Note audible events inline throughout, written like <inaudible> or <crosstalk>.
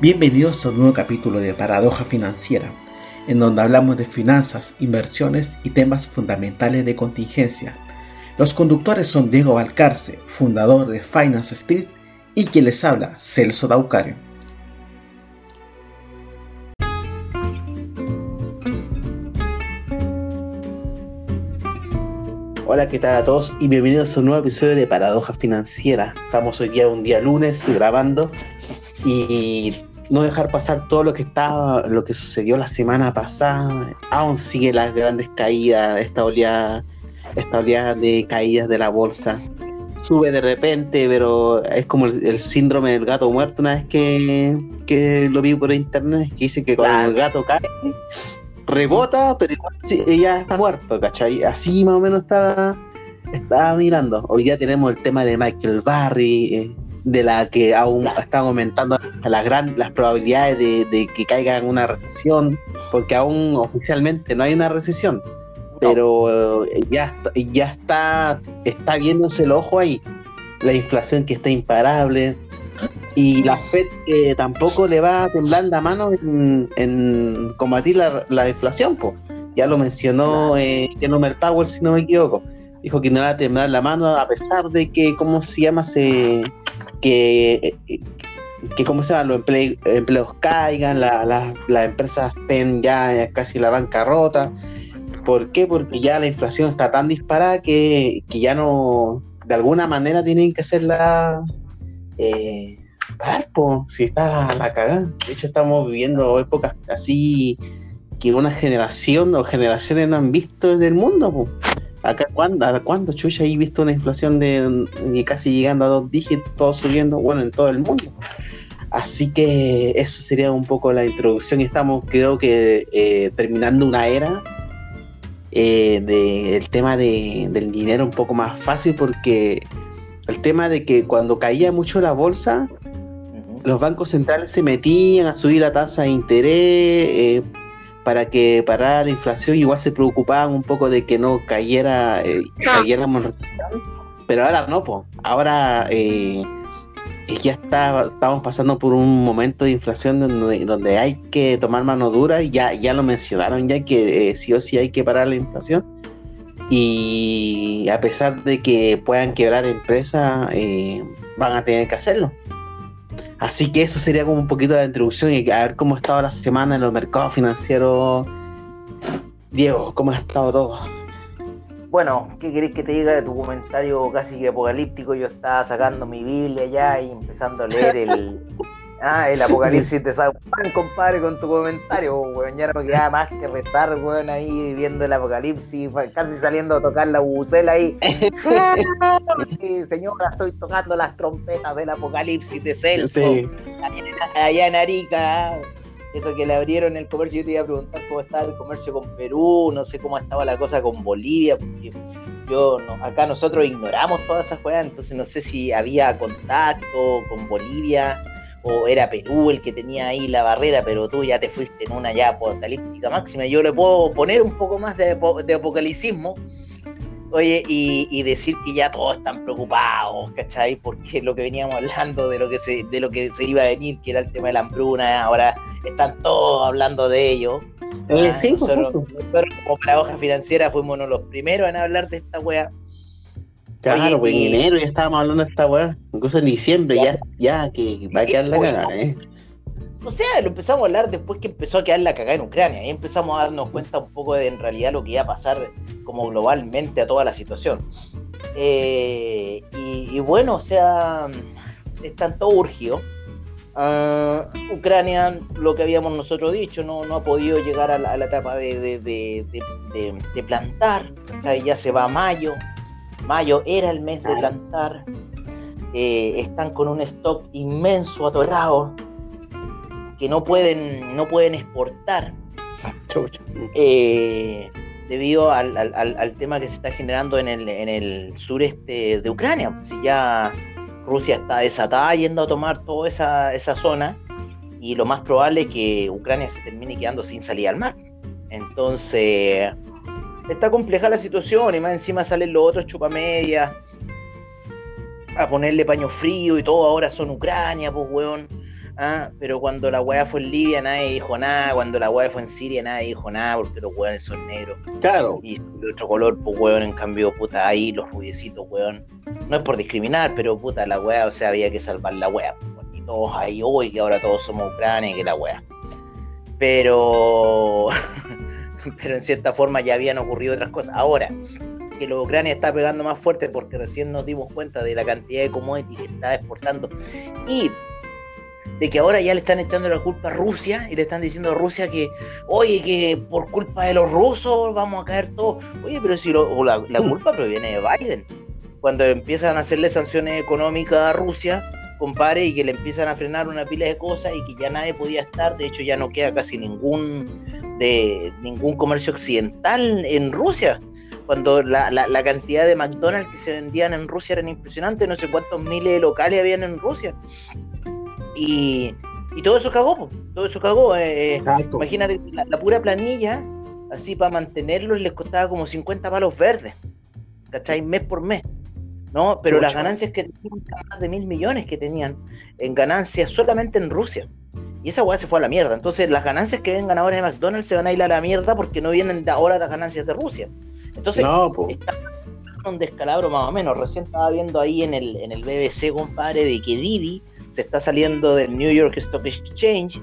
Bienvenidos a un nuevo capítulo de Paradoja Financiera, en donde hablamos de finanzas, inversiones y temas fundamentales de contingencia. Los conductores son Diego Valcarce, fundador de Finance Street, y quien les habla, Celso Daucario. Hola, ¿qué tal a todos? Y bienvenidos a un nuevo episodio de Paradoja Financiera. Estamos hoy día un día lunes grabando y no dejar pasar todo lo que estaba, lo que sucedió la semana pasada. Aún sigue las grandes caídas, esta oleada, esta oleada de caídas de la bolsa. Sube de repente, pero es como el, síndrome del gato muerto una vez que, que lo vi por internet, que dice que cuando el gato cae, rebota, pero ella está muerto, ¿cachai? Así más o menos está, está mirando. Hoy día tenemos el tema de Michael Barry. Eh, de la que aún están aumentando las, gran, las probabilidades de, que caiga en una recesión, porque aún oficialmente no hay una recesión, pero eh, ya, ya está, está viéndose el ojo ahí, la inflación que está imparable, y la FED que tampoco le va a temblar la mano en, combatir la, inflación, pues. ya lo mencionó eh, Powell, si no me equivoco, dijo que no le va a temblar la mano a pesar de que, ¿cómo se llama? Se, que, que como se llama, los empleos caigan, las empresas estén ya casi la bancarrota. ¿Por qué? Porque ya la inflación está tan disparada que, ya no, de alguna manera tienen que hacerla eh, si está la, cagada. De hecho, estamos viviendo épocas así que una generación o generaciones no han visto en el mundo. Acá, ¿cuándo, ¿cuándo chucha he visto una inflación de, casi llegando a dos dígitos, todo subiendo, bueno, en todo el mundo? Así que eso sería un poco la introducción. Estamos, creo que, eh, terminando una era eh, del tema del dinero un poco más fácil, porque el tema de que cuando caía mucho la bolsa, los bancos centrales se metían a subir la tasa de interés. Eh, para que parara la inflación, igual se preocupaban un poco de que no cayera, eh, cayéramos pero ahora no, pues. ahora eh, ya está, estamos pasando por un momento de inflación donde, donde hay que tomar mano dura, ya, ya lo mencionaron ya que eh, sí o sí hay que parar la inflación. Y a pesar de que puedan quebrar empresas, van a tener que hacerlo. Así que eso sería como un poquito de introducción y a ver cómo ha estado la semana en los mercados financieros. Diego, ¿cómo ha estado todo? Bueno, ¿qué querés que te diga de tu comentario casi apocalíptico? Yo estaba sacando mi Biblia ya y empezando a leer el, <laughs> Ah, el <laughs> apocalipsis te sale pan, compadre, con tu comentario, weón. Ya no me queda más que restar, weón, ahí viendo el apocalipsis, casi saliendo a tocar la bucela ahí. <laughs> sí, señora, estoy tocando las trompetas del apocalipsis de Celso. Allá en Arica. Eso que le abrieron el comercio, yo te iba a preguntar cómo estaba el comercio con Perú, no sé cómo estaba la cosa con Bolivia, porque yo no, acá nosotros ignoramos todas esas cosas, entonces no sé si había contacto con Bolivia o era Perú el que tenía ahí la barrera, pero tú ya te fuiste en una ya apocalíptica máxima. Yo le puedo poner un poco más de, de apocalicismo, oye, y, decir que ya todos están preocupados, ¿cachai? Porque lo que veníamos hablando de lo que se, de lo que se iba a venir, que era el tema de la hambruna, ahora están todos hablando de ello. Eh, sí, pues, nosotros, como la hoja financiera fuimos uno de los primeros en hablar de esta wea Claro, pues en enero ya estábamos hablando de esta weá. Incluso en diciembre ya, ya, que va a quedar la cagada, ¿eh? O sea, lo empezamos a hablar después que empezó a quedar la cagada en Ucrania. Y empezamos a darnos cuenta un poco de en realidad lo que iba a pasar como globalmente a toda la situación. Eh, y, bueno, o sea, están todos urgidos. Ah, Ucrania, lo que habíamos nosotros dicho, no, no ha podido llegar a la, etapa de, de, plantar. O sea, ya se va a mayo, Mayo era el mes de plantar. Eh, están con un stock inmenso atorado que no pueden, no pueden exportar. <laughs> Eh, debido al, tema que se está generando en el, en el sureste de Ucrania. Si ya Rusia está desatada yendo a tomar toda esa, esa zona y lo más probable es que Ucrania se termine quedando sin salida al mar. Entonces, está compleja la situación y más encima salen los otros chupamedias a ponerle paño frío y todo ahora son Ucrania, pues weón. ¿ah? pero cuando la weá fue en Libia nadie dijo nada, cuando la weá fue en Siria nadie dijo nada porque los weones son negros. Claro. Y de otro color, pues weón, en cambio, puta, ahí los rubiecitos, weón. No es por discriminar, pero puta, la weá, o sea, había que salvar la weá. Pues, y todos ahí, hoy que ahora todos somos Ucrania y que la weá. Pero, <laughs> <laughs> pero en cierta forma ya habían ocurrido otras cosas. Ahora, que la Ucrania está pegando más fuerte porque recién nos dimos cuenta de la cantidad de commodities que está exportando y de que ahora ya le están echando la culpa a Rusia y le están diciendo a Rusia que, oye, que por culpa de los rusos vamos a caer todos. Oye, pero si lo, la, la, culpa proviene de Biden. Cuando empiezan a hacerle sanciones económicas a Rusia, compare, y que le empiezan a frenar una pila de cosas y que ya nadie podía estar, de hecho ya no queda casi ningún de ningún comercio occidental en Rusia cuando la, la, la, cantidad de McDonald's que se vendían en Rusia eran impresionantes, no sé cuántos miles de locales habían en Rusia. Y, y todo eso cagó, todo eso cagó. Eh, eh imagínate, la, la, pura planilla, así para mantenerlos, les costaba como 50 palos verdes, ¿cachai? Mes por mes. ¿no? Pero las ganancias que tenían, más de mil millones que tenían en ganancias solamente en Rusia. Y esa weá se fue a la mierda. Entonces las ganancias que vengan ahora de McDonald's se van a ir a la mierda porque no vienen de ahora las ganancias de Rusia. Entonces, no, está un descalabro más o menos. Recién estaba viendo ahí en el, en el BBC, compadre, de que Didi se está saliendo del New York Stock Exchange.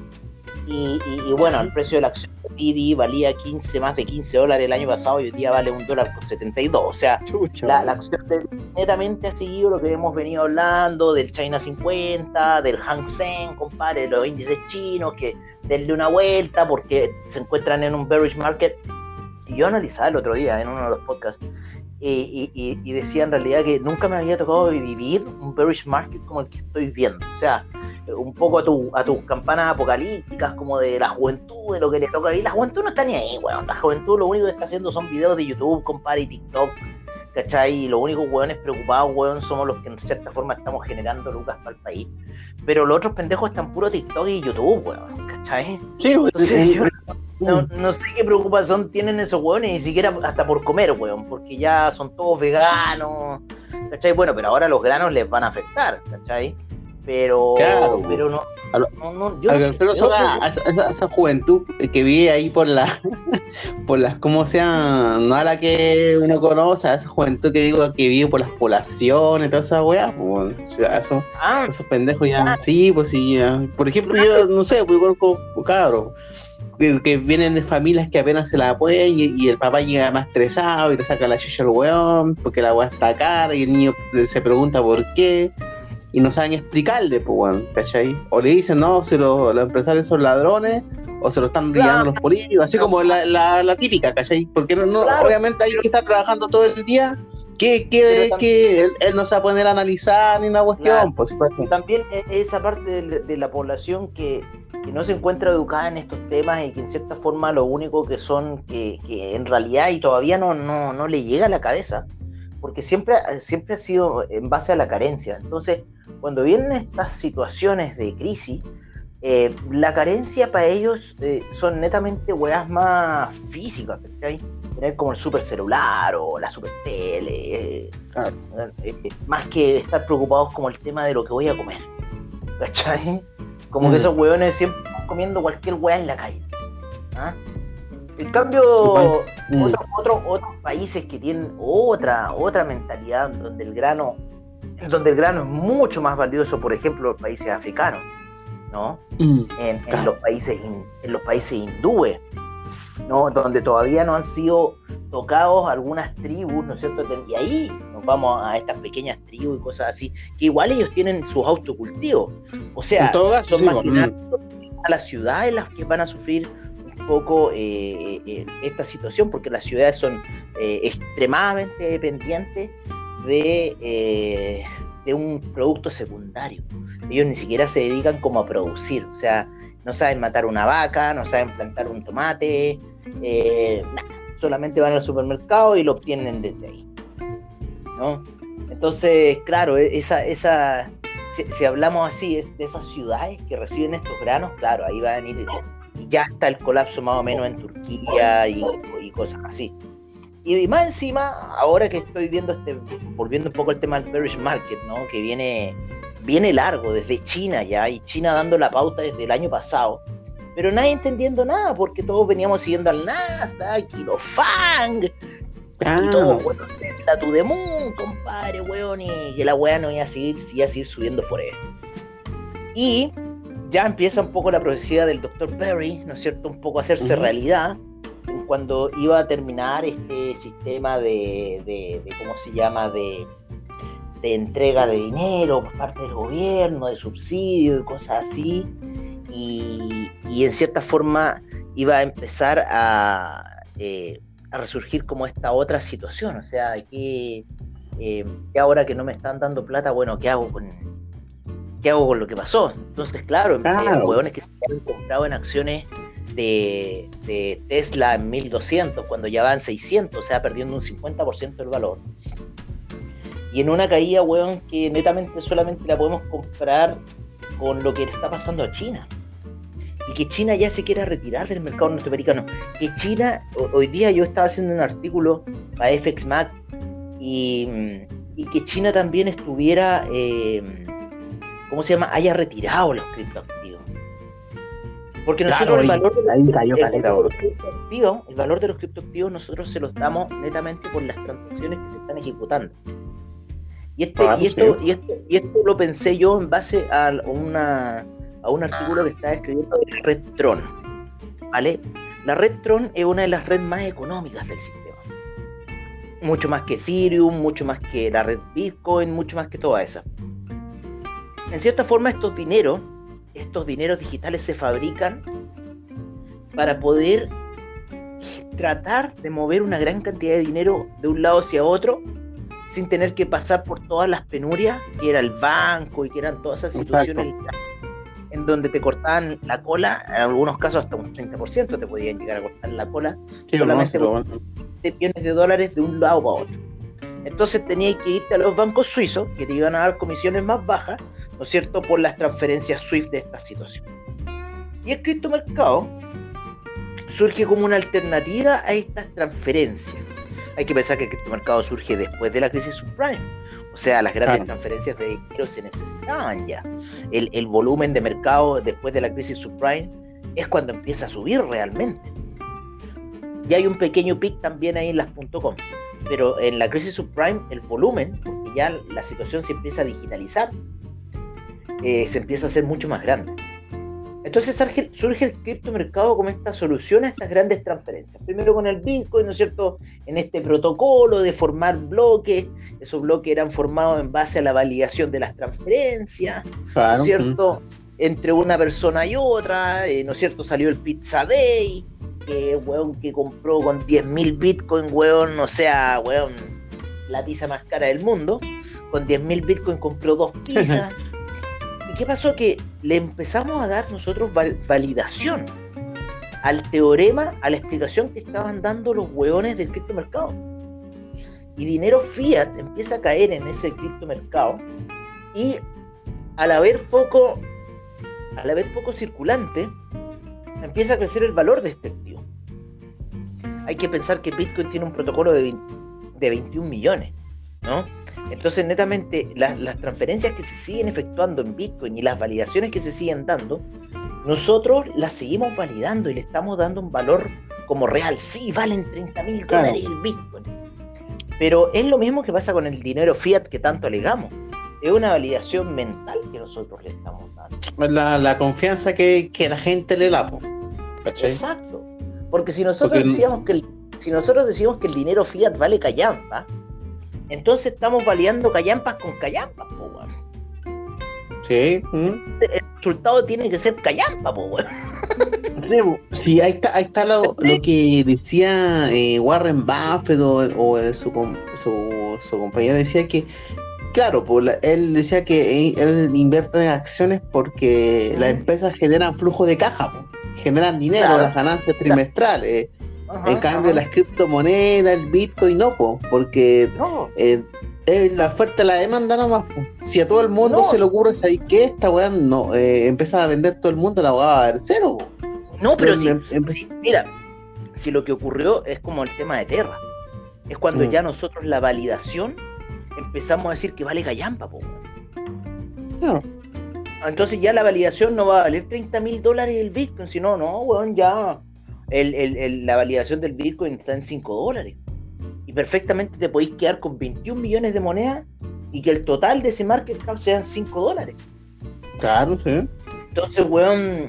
Y, y, bueno, el precio de la acción de Didi valía 15, más de 15 dólares el año pasado y hoy día vale un dólar con 72. O sea, la, la, acción de netamente ha seguido lo que hemos venido hablando del China 50, del Hang Seng, compadre, de los índices chinos, que denle una vuelta porque se encuentran en un bearish market y yo analizaba el otro día en uno de los podcasts y, y, y, decía en realidad que nunca me había tocado vivir un bearish market como el que estoy viendo. O sea, un poco a, tu, a tus campanas apocalípticas como de la juventud, de lo que le toca vivir. La juventud no está ni ahí, weón. La juventud lo único que está haciendo son videos de YouTube, compadre, y TikTok. ¿Cachai? Y los únicos weones preocupados, weón, somos los que en cierta forma estamos generando lucas para el país. Pero los otros pendejos están puro TikTok y YouTube, weón. ¿Cachai? Sí, Entonces, yo, no, no, sé qué preocupación tienen esos hueones, ni siquiera hasta por comer, weón, porque ya son todos veganos, ¿cachai? Bueno, pero ahora los granos les van a afectar, ¿cachai? Pero, claro, pero no, no, no, yo no a, esa, juventud que vive ahí por la, <laughs> por las, ¿cómo sea? No a la que uno conoce, a esa juventud que digo que vive por las poblaciones, toda esa weá, pues, esos, ah, esos pendejos ya, ah, sí, pues sí, ya. por ejemplo, yo no sé, pues conozco cabros que, vienen de familias que apenas se la apoyan y, el papá llega más estresado y te saca la chucha al weón porque la weá está cara y el niño se pregunta por qué y no saben explicarle, pues weón, ¿cachai? O le dicen, no, si los, empresarios son ladrones o se lo están guiando los políticos, así como la, la, típica, ¿cachai? Porque no, obviamente hay que está trabajando todo el día que, que, que él, no se va a poner a analizar ni una cuestión. Pues, también e, esa parte de, la población que, que, no se encuentra educada en estos temas y que en cierta forma lo único que son, que, que en realidad y todavía no, no, no, le llega a la cabeza, porque siempre, siempre ha sido en base a la carencia. Entonces, cuando vienen estas situaciones de crisis, eh, la carencia para ellos eh, son netamente weas más físicas, ¿cachai? Tener como el super celular o la super tele, eh, más que estar preocupados como el tema de lo que voy a comer, ¿cachai? Como que mm. esos weones siempre están comiendo cualquier wea en la calle. ¿ah? En cambio, mm. otros, otros países que tienen otra, otra mentalidad donde el grano donde el grano es mucho más valioso, por ejemplo, los países africanos. ¿no? Mm, en, los países en los países hindúes, ¿no? Donde todavía no han sido tocados algunas tribus, ¿no es cierto? Y ahí nos vamos a estas pequeñas tribus y cosas así, que igual ellos tienen sus autocultivos. O sea, son más mm. a las ciudades las que van a sufrir poco eh, eh, esta situación, porque las ciudades son eh, extremadamente dependientes de, de un producto secundario ellos ni siquiera se dedican como a producir, o sea, no saben matar una vaca, no saben plantar un tomate, eh, solamente van al supermercado y lo obtienen desde ahí. ¿no? Entonces, claro, e-, esa, esa, si, hablamos así de esas ciudades que reciben estos granos, claro, ahí va a venir, y ya está el colapso más o menos en Turquía y, cosas así. Y más encima, ahora que estoy viendo este, volviendo un poco al tema del bearish market, ¿no? Que viene viene largo, desde China ya, y China dando la pauta desde el año pasado, pero nadie entendiendo nada, porque todos veníamos siguiendo al Nasdaq y los FANG, y todo, bueno, la to the moon, compadre, weón, y que la weá no iba a seguir, iba a seguir subiendo forever. Y ya empieza un poco la profecía del Dr. Perry, ¿no es cierto? Un poco a hacerse realidad cuando iba a terminar este sistema de, de, ¿cómo se llama?, de, de, entrega de dinero por parte del gobierno, de subsidio y cosas así, y, y en cierta forma iba a empezar a, eh, a, resurgir como esta otra situación, o sea, que, eh, que ahora que no me están dando plata, bueno, ¿qué hago con, ¿qué hago con lo que pasó? Entonces, claro, claro. huevones que se han comprado en acciones de, de, Tesla en 1200, cuando ya van 600, o sea, perdiendo un 50% del valor. Y en una caída, weón, que netamente solamente la podemos comprar con lo que le está pasando a China. Y que China ya se quiera retirar del mercado norteamericano. Que China, hoy día yo estaba haciendo un artículo para FXMAC y, y que China también estuviera, eh, ¿cómo se llama? Haya retirado los criptoactivos. Porque nosotros el, valor de los, criptoactivos, nosotros se los damos netamente por las transacciones que se están ejecutando. Y, este, ah, y, esto, y, esto, y esto lo pensé yo en base a, una, a un artículo que estaba escribiendo de la red Tron. ¿Vale? La red Tron es una de las redes más económicas del sistema. Mucho más que Ethereum, mucho más que la red Bitcoin, mucho más que toda esa. En cierta forma, estos dineros estos dineros digitales se fabrican para poder tratar de mover una gran cantidad de dinero de un lado hacia otro sin tener que pasar por todas las penurias que era el banco y que eran todas esas situaciones en donde te cortaban la cola, en algunos casos hasta un 30% te podían llegar a cortar la cola, solamente por millones de dólares de un lado para otro. Entonces tenías que irte a los bancos suizos, que te iban a dar comisiones más bajas, ¿no es cierto?, por las transferencias SWIFT de esta situación. Y el criptomercado surge como una alternativa a estas transferencias. Hay que pensar que el criptomercado surge después de la crisis subprime. O sea, las grandes transferencias de dinero se necesitaban ya. El, el, volumen de mercado después de la crisis subprime es cuando empieza a subir realmente. Y hay un pequeño pic también ahí en las .com. Pero en la crisis subprime el volumen, porque ya la situación se empieza a digitalizar, eh, se empieza a hacer mucho más grande. Entonces surge, el criptomercado como esta solución a estas grandes transferencias. Primero con el Bitcoin, ¿no es cierto? En este protocolo de formar bloques. Esos bloques eran formados en base a la validación de las transferencias, ¿no es cierto? Entre una persona y otra, eh, ¿no es cierto? Salió el Pizza Day, que, weón, que compró con 10.000 Bitcoin, weón, o sea, weón, la pizza más cara del mundo. Con 10.000 Bitcoin compró dos pizzas. <laughs> qué pasó? Que le empezamos a dar nosotros validación al teorema, a la explicación que estaban dando los hueones del criptomercado. Y dinero fiat empieza a caer en ese criptomercado y al haber poco, al haber poco circulante, empieza a crecer el valor de este activo. Hay que pensar que Bitcoin tiene un protocolo de, de 21 millones, ¿no? Entonces, netamente, las transferencias que se siguen efectuando en Bitcoin y las validaciones que se siguen dando, nosotros las seguimos validando y le estamos dando un valor como real. Sí, valen 30 mil dólares el Bitcoin. Pero es lo mismo que pasa con el dinero fiat que tanto alegamos. Es una validación mental que nosotros le estamos dando. La, la confianza que, la gente le da. Exacto. Porque si nosotros decíamos que el, si nosotros decimos que el dinero fiat vale callampa, entonces estamos validando callampas con callampas, po, weón. Sí. El resultado tiene que ser callampa, po, weón. <laughs> Sí, ahí está, ahí está lo, que decía eh, Warren Buffett o, su, su, compañero decía que, claro, pues, él decía que él invierte en acciones porque las empresas generan flujo de caja, generan dinero, las ganancias trimestrales en cambio, las criptomonedas, el Bitcoin, no, porque eh, la oferta la demanda nomás. Si a todo el mundo se le ocurre que esta weá no, eh, empieza a vender todo el mundo, la weá va a ver cero. No, pero si, mira, si lo que ocurrió es como el tema de Terra. Es cuando mm. ya nosotros la validación empezamos a decir que vale gallampa, po. claro. Entonces ya la validación no va a valer 30 mil dólares el Bitcoin, sino, no, weón, ya la validación del Bitcoin está en 5 dólares. Y perfectamente te podéis quedar con 21 millones de monedas y que el total de ese market cap sean 5 dólares. Claro, sí. Entonces, weón,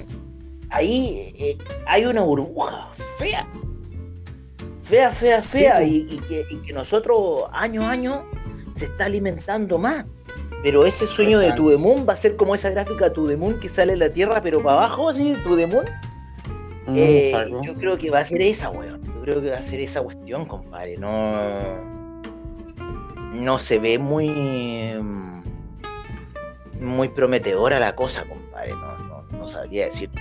ahí eh, hay una burbuja fea. Fea, fea, fea. Y, que, y, que, nosotros año a año se está alimentando más. Pero ese sueño de Tudemun va a ser como esa gráfica Tudemun que sale de la Tierra, pero para abajo, así, Tudemun. Mm, eh, yo creo que va a ser esa, weón. Yo creo que va a ser esa cuestión, compadre. No. No se ve muy. Muy prometedora la cosa, compadre. No, no, sabría decirte.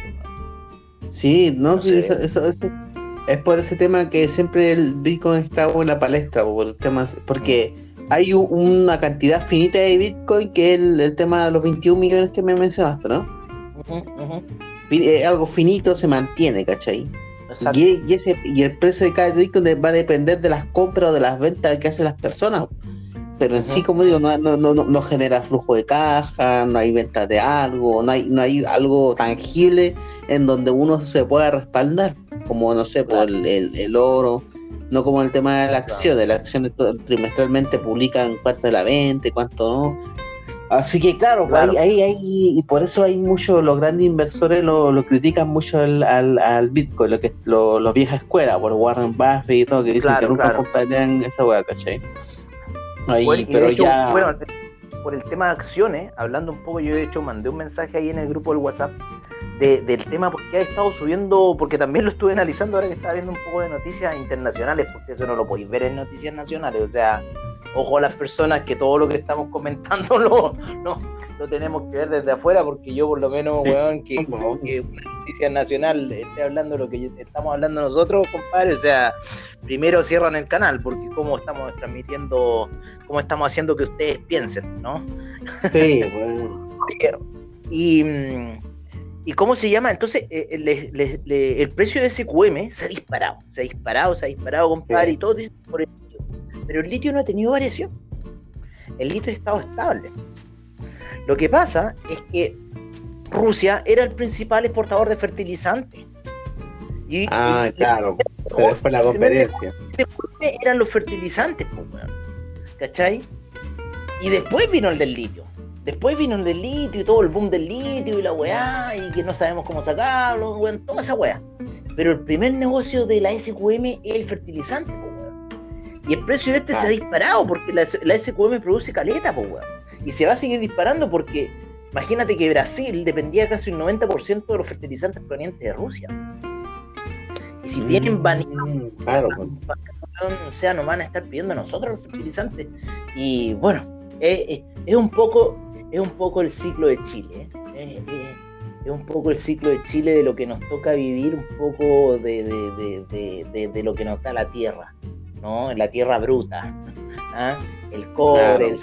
Sí, no, eso, es por ese tema que siempre el Bitcoin está en la palestra, por temas, porque hay una cantidad finita de Bitcoin que es el, tema de los 21 millones que me mencionaste, ¿no? Algo finito se mantiene, ¿cachai? Y, y, el precio de cada Bitcoin va a depender de las compras o de las ventas que hacen las personas. Pero en sí, como digo, no, no, no, no, genera flujo de caja, no hay ventas de algo, no hay, no hay algo tangible en donde uno se pueda respaldar, como no sé, por el, el oro no como el tema de la acción, de la acción trimestralmente publican cuánto de la venta, cuánto no. Así que claro, Ahí, ahí, y por eso hay muchos, los grandes inversores lo, lo critican mucho al, al, Bitcoin, lo que lo, los viejas escuelas, por Warren Buffett y todo, que dicen que nunca comprarían esa weá, ¿cachai? Ahí, pero ya... Bueno, por el tema de acciones, hablando un poco, yo de hecho mandé un mensaje ahí en el grupo del WhatsApp del tema porque ha estado subiendo, porque también lo estuve analizando ahora que estaba viendo un poco de noticias internacionales, porque eso no lo podéis ver en noticias nacionales, o sea, ojo a las personas que todo lo que estamos comentando <laughs> lo, no, lo tenemos que ver desde afuera, porque yo por lo menos, weón, que, que una noticia nacional esté hablando lo que estamos hablando nosotros, compadre, o sea, primero cierran el canal, porque como estamos transmitiendo, cómo estamos haciendo que ustedes piensen, ¿no? Sí, <laughs> bueno. Y mm, ¿Y cómo se llama? Entonces, eh, eh, el precio de SQM se ha disparado, se ha disparado, se ha disparado, compadre, y todo dice por el. Pero el litio no ha tenido variación. El litio ha estado estable. Lo que pasa es que Rusia era el principal exportador de fertilizantes. ah, claro. Pero fue la conferencia. Eran los fertilizantes, pues, ¿cachai? Y después vino el del litio. Después vino el del litio y todo el boom del litio y la weá, y que no sabemos cómo sacarlo, weón, toda esa weá. Pero el primer negocio de la SQM es el fertilizante, po, weón. Y el precio de este se ha disparado porque la, SQM produce caleta, weón. Y se va a seguir disparando porque imagínate que Brasil dependía casi un 90% de los fertilizantes provenientes de Rusia. Y si tienen mm, claro, o sea, nos van a estar pidiendo a nosotros los fertilizantes. Y bueno, es un poco es un poco el ciclo de Chile. ¿eh? es un poco el ciclo de Chile de lo que nos toca vivir, un poco de, lo que nos da la tierra, ¿no? La tierra bruta. ¿ah? El cobre, el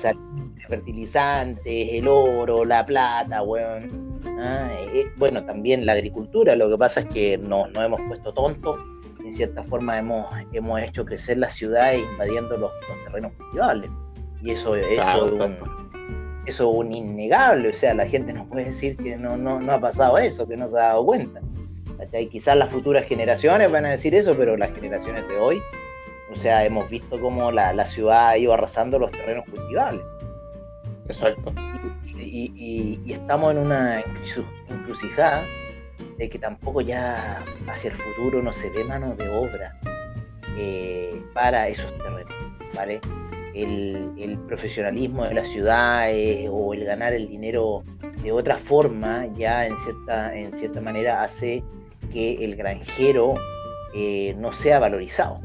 fertilizantes, el oro, la plata, weón. ¿ah? Eh, bueno, también la agricultura, lo que pasa es que nos, hemos puesto tontos, en cierta forma hemos, hemos hecho crecer las ciudades invadiendo los, terrenos cultivables. Y eso, eso es un, eso es un innegable, o sea, la gente no puede decir que no, no, no ha pasado eso, que no se ha dado cuenta. ¿cachai? Quizás las futuras generaciones van a decir eso, pero las generaciones de hoy, o sea, hemos visto cómo la, la ciudad ha ido arrasando los terrenos cultivables. Exacto. Y, y, estamos en una encrucijada de que tampoco ya hacia el futuro no se ve mano de obra eh, para esos terrenos, ¿vale? el, profesionalismo de la ciudad o el ganar el dinero de otra forma ya en cierta, en cierta manera hace que el granjero eh, no sea valorizado.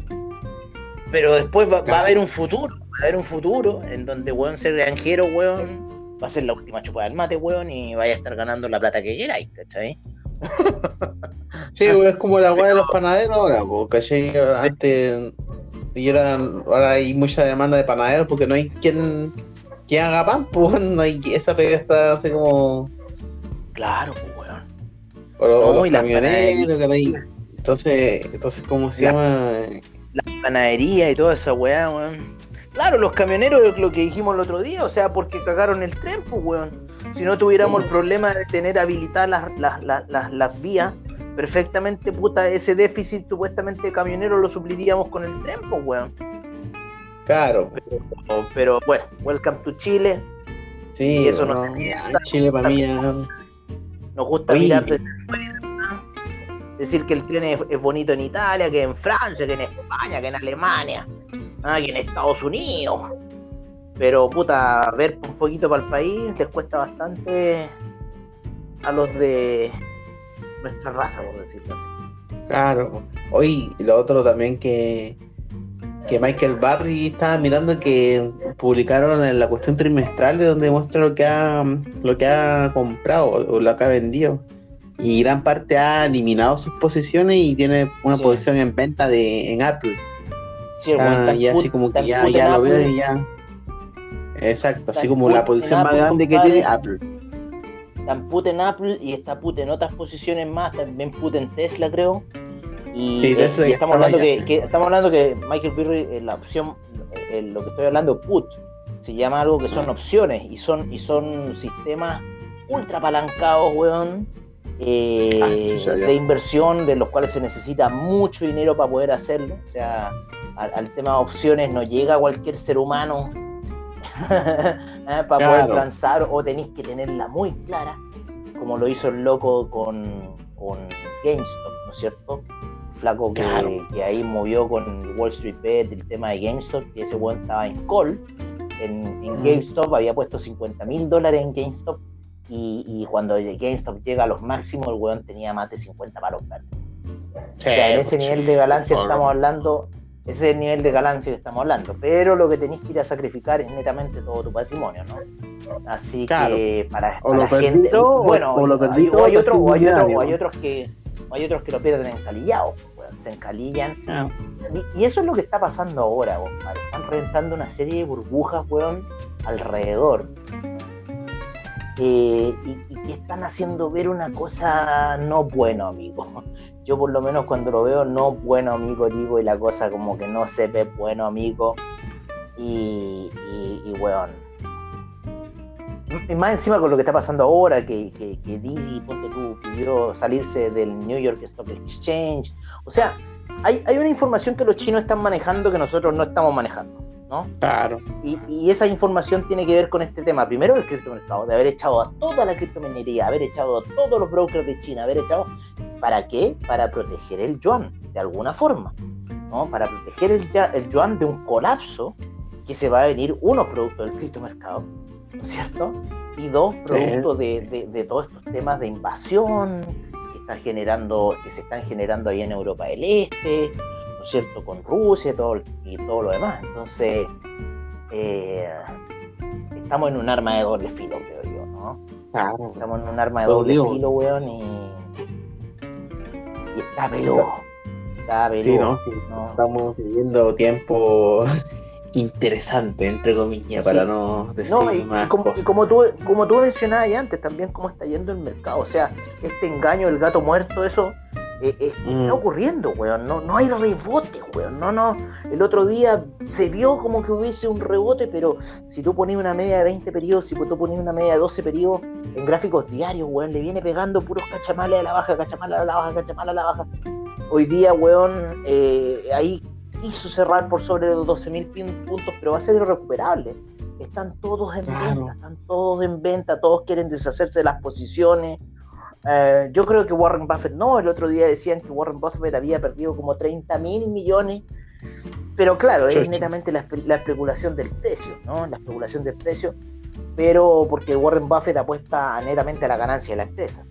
Pero después va, a haber un futuro, va a haber un futuro en donde, weón, ser granjero, weón, va a ser la última chupada del mate, weón, y vaya a estar ganando la plata que queráis, ¿cachai? <laughs> Sí, es como la weá de los panaderos ahora, porque antes y ahora, hay mucha demanda de panaderos porque no hay quien, quien haga pan, pues no hay, esa pega está así como. Claro, pues weón. O, los camioneros, que no hay. Entonces, entonces, ¿cómo se llama? La panadería y toda esa weá, weón. Claro, los camioneros, lo que dijimos el otro día, o sea, porque cagaron el tren, pues weón. si no tuviéramos el problema de tener habilitadas las, las, las, vías, perfectamente, puta, ese déficit supuestamente de camioneros lo supliríamos con el tren, pues, weón. Claro. Pero, bueno, welcome to Chile. Sí, eso no, Chile para mí Nos gusta mirar desde decir que el tren es, bonito en Italia, que en Francia, que en España, que en Alemania, ah, que en Estados Unidos. Pero puta, ver un poquito para el país les cuesta bastante a los de nuestra raza, por decirlo así. Claro. Hoy lo otro también que, que Michael Barry estaba mirando que publicaron en la cuestión trimestral donde muestra lo que ha lo que ha comprado o lo que ha vendido y gran parte ha eliminado sus posiciones y tiene una posición en venta de en Apple. Sí, ah, y así como que ya, ya lo veo y ya. Exacto, así como la posición más grande que tiene Apple. Tan puta en Apple y está puta en otras posiciones más, también puta en Tesla, creo. Y, sí, Tesla estamos, hablando que, estamos hablando que Michael Birry, eh, la opción, eh, lo que estoy hablando, put, se llama algo que son opciones y son, y son sistemas ultra apalancados, weón, eh, ah, de inversión de los cuales se necesita mucho dinero para poder hacerlo. O sea, al, tema de opciones no llega cualquier ser humano <laughs> eh, para poder lanzar o tenéis que tenerla muy clara, como lo hizo el loco con, con GameStop, ¿no es cierto? Flaco que, ahí movió con Wall Street Bet el tema de GameStop, que ese buen estaba en call. En, en GameStop había puesto 50 mil dólares en GameStop y, cuando GameStop llega a los máximos, el weón tenía más de 50 palos verdes. o sea, en ese pues, nivel de ganancia que estamos hablando, ese es el nivel de ganancia que estamos hablando. Pero lo que tenéis que ir a sacrificar es netamente todo tu patrimonio, ¿no? Así que para, la gente. Bueno, o, hay, otros, o, hay, otros que hay otros que lo pierden encalillados, se encalillan. Y, eso es lo que está pasando ahora, compadre. Están reventando una serie de burbujas, weón, alrededor eh, y, que están haciendo ver una cosa no bueno, amigo. <laughs> Yo por lo menos cuando lo veo no bueno, amigo, digo, y la cosa como que no se ve bueno, amigo. Y, y, weón. Y más encima con lo que está pasando ahora, que, que, ponte tú, pidió salirse del New York Stock Exchange. O sea, hay, hay una información que los chinos están manejando que nosotros no estamos manejando. ¿No? Claro. Y, esa información tiene que ver con este tema. Primero, el criptomercado, de haber echado a toda la criptominería, haber echado a todos los brokers de China, haber echado. ¿Para qué? Para proteger el yuan, de alguna forma. ¿no? Para proteger el, el yuan de un colapso que se va a venir, uno, producto del criptomercado, ¿no es cierto? Y dos, producto de, de, todos estos temas de invasión que, está generando, que se están generando ahí en Europa del Este cierto?, con Rusia y todo, y todo lo demás. Entonces, eh, estamos en un arma de doble filo, creo yo, ¿no? Estamos en un arma de doble filo, weón, y, y está peludo. Está peludo. Sí, ¿no? Estamos viviendo tiempo <laughs> interesante, entre comillas, para no decir más. como, y como, tú, como tú mencionabas antes, también cómo está yendo el mercado. O sea, este engaño del gato muerto, eso eh, eh, está mm. ocurriendo, weón. No, no hay rebote, weón. No, no. El otro día se vio como que hubiese un rebote, pero si tú pones una media de 20 periodos, si tú pones una media de 12 periodos en gráficos diarios, weón, le viene pegando puros cachamales a la baja, cachamales a la baja, cachamales a la baja. Hoy día, weón, eh, ahí quiso cerrar por sobre los 12.000 puntos, pero va a ser irrecuperable. Están todos en venta, están todos en venta, todos quieren deshacerse de las posiciones eh, yo creo que Warren Buffett no, el otro día decían que Warren Buffett había perdido como 30 mil millones, pero claro, es netamente la, especulación del precio, ¿no? La especulación del precio, pero porque Warren Buffett apuesta netamente a la ganancia de la empresa.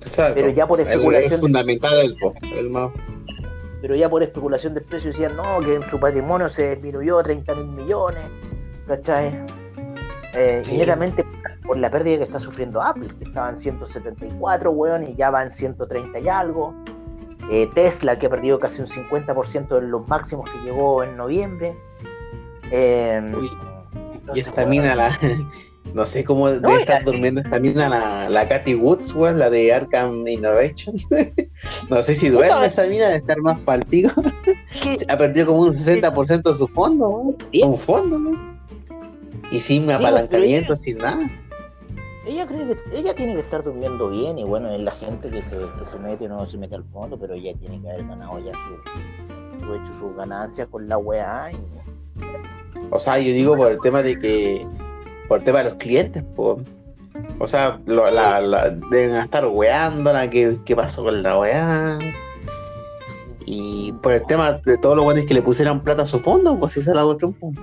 Exacto. Pero ya por especulación. Es fundamental el, el más... Pero ya por especulación del precio decían, no, que en su patrimonio se disminuyó 30 mil millones, ¿cachai? Eh, y netamente por la pérdida que está sufriendo Apple, que estaba en 174, weón, y ya va en 130 y algo. Eh, Tesla, que ha perdido casi un 50% de los máximos que llegó en noviembre. Em, y esta mina, la, <laughs> <laughs> no sé cómo debe estar durmiendo esta mina, la, la Katy Woods, weón, la de Arkham Innovation. <laughs> no sé si duerme esa mina de estar más palpigo. ha perdido como un 60% de su fondo, weón. Un fondo, ¿no? Y sin apalancamiento, sin nada. Ella cree que ella tiene que estar durmiendo bien y bueno, es la gente que se, que se mete no se mete al fondo, pero ella tiene que haber ganado ya su, su hecho sus ganancias con la weá. O sea, yo digo por el tema de que, por el tema de los clientes, pues. O sea, la, deben estar weándola, ¿qué, qué pasó con la weá. Y por el tema de todos los buenos que le pusieran plata a su fondo, pues esa es la cuestión. Pues.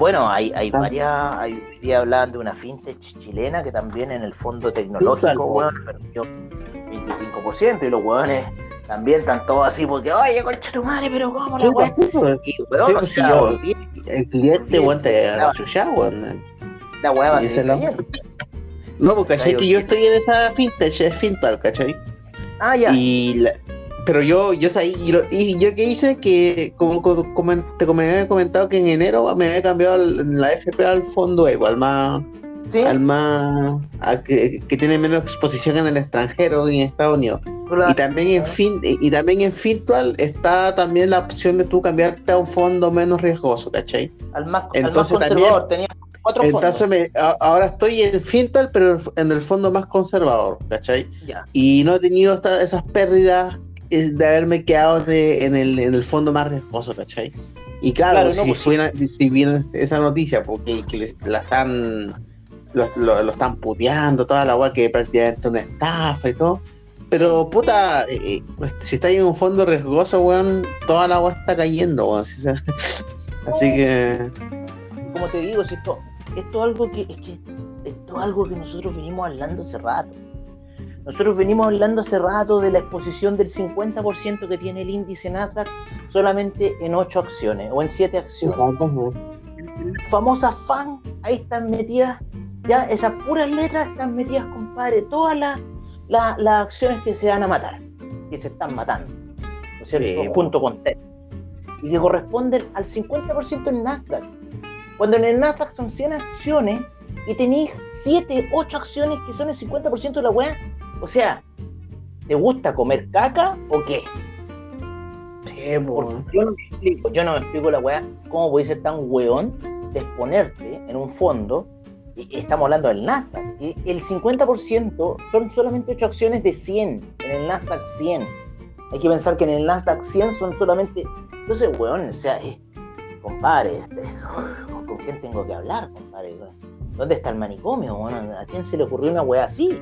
Bueno, hay, hay varias, hay, hoy hablaban de una fintech chilena que también en el fondo tecnológico, weón, perdió 25% y los weones también están todos así porque, oye, concha tu madre, pero ¿cómo la weón? Y weón, o sea, el cliente, weón, te va a chuchar, weón. La weá va a seguir cayendo. No, porque es que yo estoy en esa fintech, es fintal, ¿cachai? Ah, ya. Y la, pero yo, yo y, lo, y yo que hice que, como, como te había comentado que en enero me había cambiado la FP al fondo Evo, al más, ¿Sí? al más, que, que, tiene menos exposición en el extranjero y en Estados Unidos. Y también en fin, y también en Fintual está también la opción de tú cambiarte a un fondo menos riesgoso, ¿cachai? Al más, Entonces, al más conservador, tenía cuatro Entonces me, ahora estoy en Fintual, pero en el fondo más conservador, ¿cachai? Ya. Y no he tenido esta, esas pérdidas de haberme quedado de, en, el, en el fondo más riesgoso, ¿cachai? Y claro, si, pues, suena, si viene esa noticia, porque que les, la están, lo, lo, lo, están puteando, toda la agua que prácticamente una estafa y todo. Pero puta, eh, eh pues, si está en un fondo riesgoso, weón, toda la agua está cayendo, weón. Así, <laughs> así que. Como te digo, si esto, esto es algo que, es que esto es algo que nosotros venimos hablando hace rato. Nosotros venimos hablando hace rato de la exposición del 50% que tiene el índice Nasdaq solamente en 8 acciones o en 7 acciones. Famosas FAN, ahí están metidas, ya esas puras letras están metidas, compadre, todas las, las, las acciones que se van a matar, que se están matando, ¿no es cierto? Sí, Junto con TED. Y que corresponden al 50% en Nasdaq. Cuando en el Nasdaq son 100 acciones y tenéis 7, 8 acciones que son el 50% de la web, o sea, ¿te gusta comer caca o qué? Sí, yo, no me explico, yo no me explico la weá, cómo puede ser tan weón de exponerte en un fondo, y estamos hablando del Nasdaq, que el 50% son solamente 8 acciones de 100, en el Nasdaq 100. Hay que pensar que en el Nasdaq 100 son solamente... Entonces, weón, o sea, eh, compadre, este, <laughs> ¿con quién tengo que hablar, compadre? ¿Dónde está el manicomio? Bueno, ¿A quién se le ocurrió una weá así?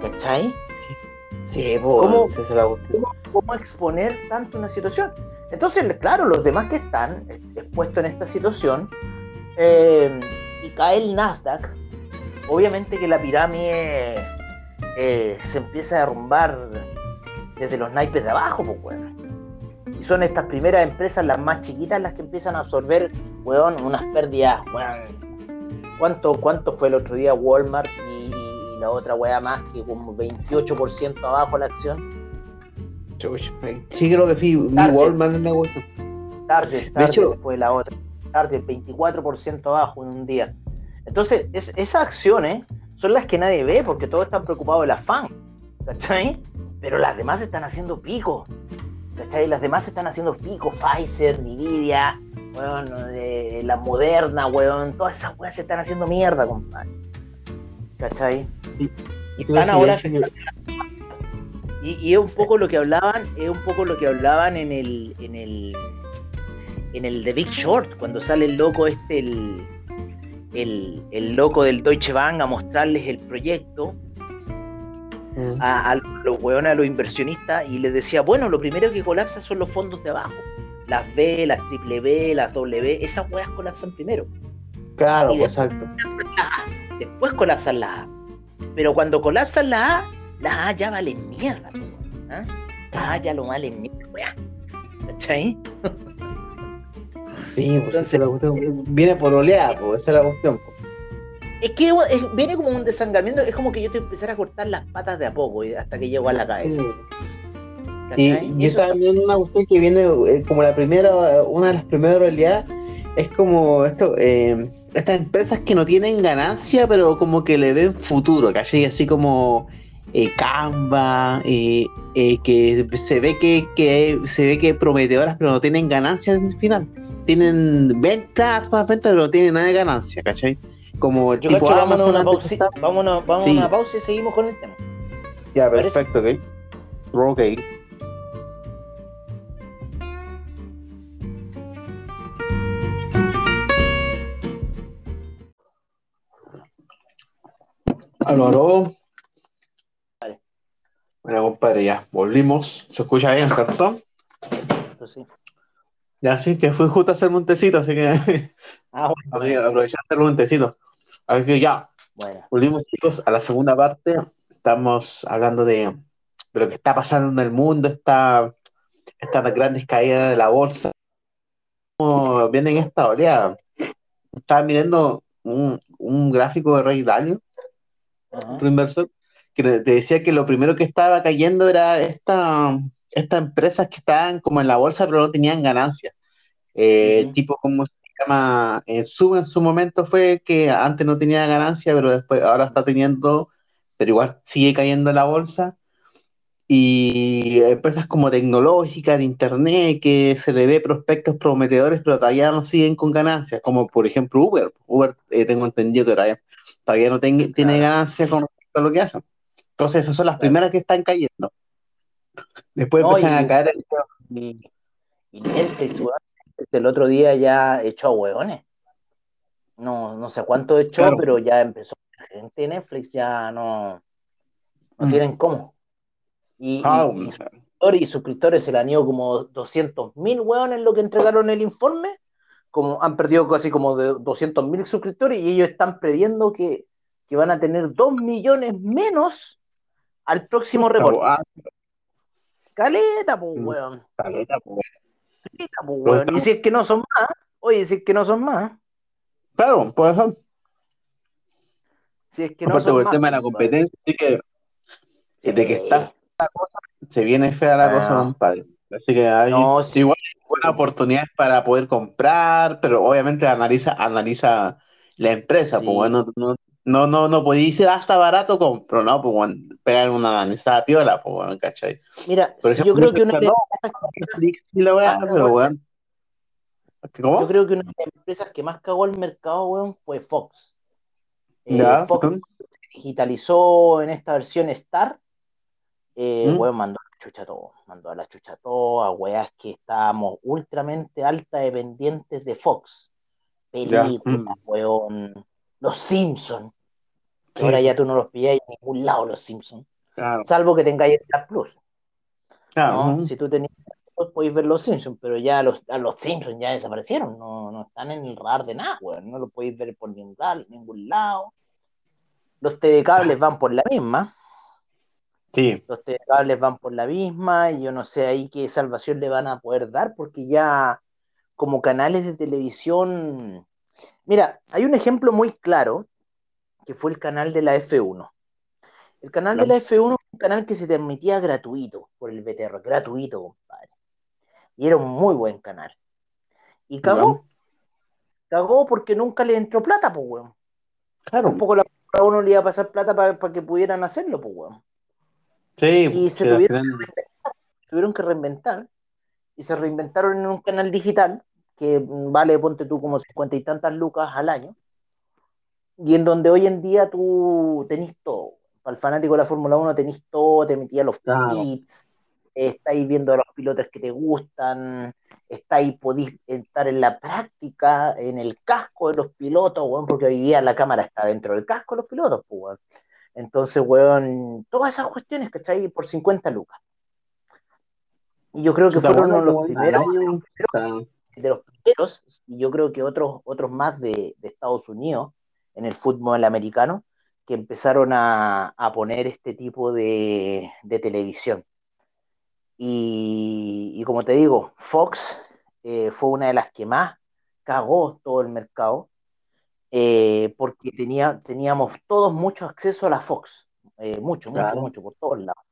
¿Cachai? Sí, ¿Cómo, ¿cómo, exponer tanto una situación? Entonces, claro, los demás que están expuestos en esta situación eh, y cae el Nasdaq, obviamente que la pirámide eh, se empieza a derrumbar desde los naipes de abajo, pues, bueno. Y son estas primeras empresas, las más chiquitas, las que empiezan a absorber, weón, unas pérdidas, weón. ¿Cuánto, ¿Cuánto fue el otro día Walmart y la otra weá más que como 28% abajo la acción. Sí, creo que sí, mi Walmart en la Target, Target fue la otra. Target 24% abajo en un día. Entonces, es, esas acciones son las que nadie ve porque todos están preocupados de la fan, ¿cachai? Pero las demás están haciendo pico, ¿cachai? Las demás están haciendo pico, Pfizer, Nvidia, bueno, eh, la Moderna, weón, todas esas weas se están haciendo mierda, compadre. ¿cachai? Y están ahora y, y, es un poco lo que hablaban, es un poco lo que hablaban en el, en el en el The Big Short, cuando sale el loco este, el, el, el loco del Deutsche Bank a mostrarles el proyecto mm. a, a, los hueones, a los inversionistas, y les decía, bueno, lo primero que colapsa son los fondos de abajo. Las B, las triple B, las W, esas hueas colapsan primero. Claro, exacto después colapsan la A. Pero cuando colapsan la A, la A ya vale mierda, ¿ah? La A ya lo vale mierda, ¿Cachai? Sí, pues esa es la cuestión. Viene por oleada, pues, esa es la cuestión. Es que viene como un desangramiento, es como que yo te empezara a cortar las patas de a poco hasta que llego a la cabeza. Y, y también una cuestión que viene eh, como la primera, una de las primeras realidades, es como esto, eh, estas empresas que no tienen ganancia, pero como que le ven futuro, ¿cachai? Así como eh, Canva, eh, eh, que se ve que, que, se ve que prometedoras, pero no tienen ganancias en el final. Tienen ventas, ventas, pero no tienen nada de ganancia, ¿cachai? Como Yo tipo cacho, vámonos, Amazon una pausa, que estaba. vámonos, vamos Sí. a una pausa y seguimos con el tema. Ya, perfecto, ok. Ok. Aló, aló. Vale. Bueno, compadre, ya volvimos. ¿Se escucha bien, cierto? Pues sí. Ya sí, que fui justo a hacerme un tecito, así que <laughs> Ah, así bueno. aproveché a hacerme un tecito. Así que ya, bueno. volvimos chicos a la segunda parte. Estamos hablando de, de lo que está pasando en el mundo, esta, estas grandes caídas de la bolsa. Cómo vienen esta oleada. Estaba mirando un, un gráfico de Ray Dalio, Ajá. otro inversor, que te decía que lo primero que estaba cayendo era esta, estas empresas que estaban como en la bolsa pero no tenían ganancias. Eh. Tipo como eh, Zoom en su momento fue que antes no tenía ganancia, pero después ahora está teniendo, pero igual sigue cayendo en la bolsa. Y empresas como tecnológicas, de internet, que se le ve prospectos prometedores, pero todavía no siguen con ganancias, como por ejemplo Uber. Uber, eh, tengo entendido que todavía, todavía no ten- tiene Claro. ganancias con respecto a lo que hacen. Entonces, esas son las Claro. primeras que están cayendo. Después No, empiezan y- a caer. Y, y Netflix, el otro día ya echó a hueones. No, no sé cuánto echó, Claro. pero ya empezó. La gente de Netflix ya no, no Mm. tienen cómo. Y, y- Ah, y suscriptores y suscriptores se le han ido como 200 mil hueones lo que entregaron el informe. Como han perdido casi como de 200 mil suscriptores y ellos están previendo que, que van a tener 2 millones menos al próximo reporte. Caleta, pues, Mm. weón. caleta, pues. Pues, weón. Y si es que no son más, oye, si es que no son más, Claro, puede ser. si es que no Aparte son por el más, tema de la pues, competencia, sí que Sí. de que está la cosa, se viene fea la Ah. cosa, compadre. Así que hay No, sí. igual hay buenas oportunidades para poder comprar, pero obviamente analiza, analiza la empresa, Sí. pues bueno, no, no, no, no podéis decir hasta barato compro, ¿no? Pues bueno, pegan una analizada piola, pues bueno, ¿cachai? Mira, Por si ejemplo, yo creo que una no, las empresas que <laughs> Netflix y la Ah, pero bueno. weón. ¿Cómo? Yo creo que una de las empresas que más cagó el mercado, weón, fue Fox. Eh, Ya, Fox ¿tú? digitalizó en esta versión Star, eh, ¿Mm? weón, mandó a la chucha todo, mandó a la chucha todo, a weas que estábamos ultramente alta dependientes de Fox. Ya, Películas, mm. weón, Los Simpsons, Sí. ahora ya tú no los pilláis en ningún lado, Los Simpsons, Claro, salvo que tengáis Star Plus. claro, ¿no? Si tú tenías podéis ver los Simpsons, pero ya los, a los Simpsons ya desaparecieron, no, no están en el radar de nada, weón. No los podéis ver por ningún, lado- ningún lado. Los TV cables van por la misma, Sí, los TV cables van por la misma, y yo no sé ahí qué salvación le van a poder dar, porque ya como canales de televisión. Mira, hay un ejemplo muy claro, que fue el canal de la F1. El canal de la F1 es un canal que se transmitía gratuito por el BTR, gratuito, compadre. Y era un muy buen canal. Y cagó, cagó porque nunca le entró plata, pues, weón. claro. Tampoco la a uno le iba a pasar plata para que pudieran hacerlo, pues, weón. Sí, Y se sí, al tuvieron final- Tuvieron que reinventar y se reinventaron en un canal digital que vale, ponte tú, como cincuenta y tantas lucas al año. Y en donde hoy en día tú tenés todo. Para el fanático de la Fórmula 1 tenés todo, te metías los Claro. pits, estáis viendo a los pilotos que te gustan, estáis, podéis estar en la práctica, en el casco de los pilotos, weón, porque hoy día la cámara está dentro del casco de los pilotos, pues, weón. Entonces, weón, todas esas cuestiones, ¿cachai? Por 50 lucas. Y yo creo que Chuta, fueron uno <laughs> de los primeros, de los y yo creo que otros, otros más de, de Estados Unidos, en el fútbol americano, que empezaron a, a poner este tipo de, de televisión. Y, y como te digo, Fox eh, fue una de las que más cagó todo el mercado, eh, porque tenía, teníamos todos mucho acceso a la Fox, eh, mucho, mucho, Claro. mucho, por todos lados.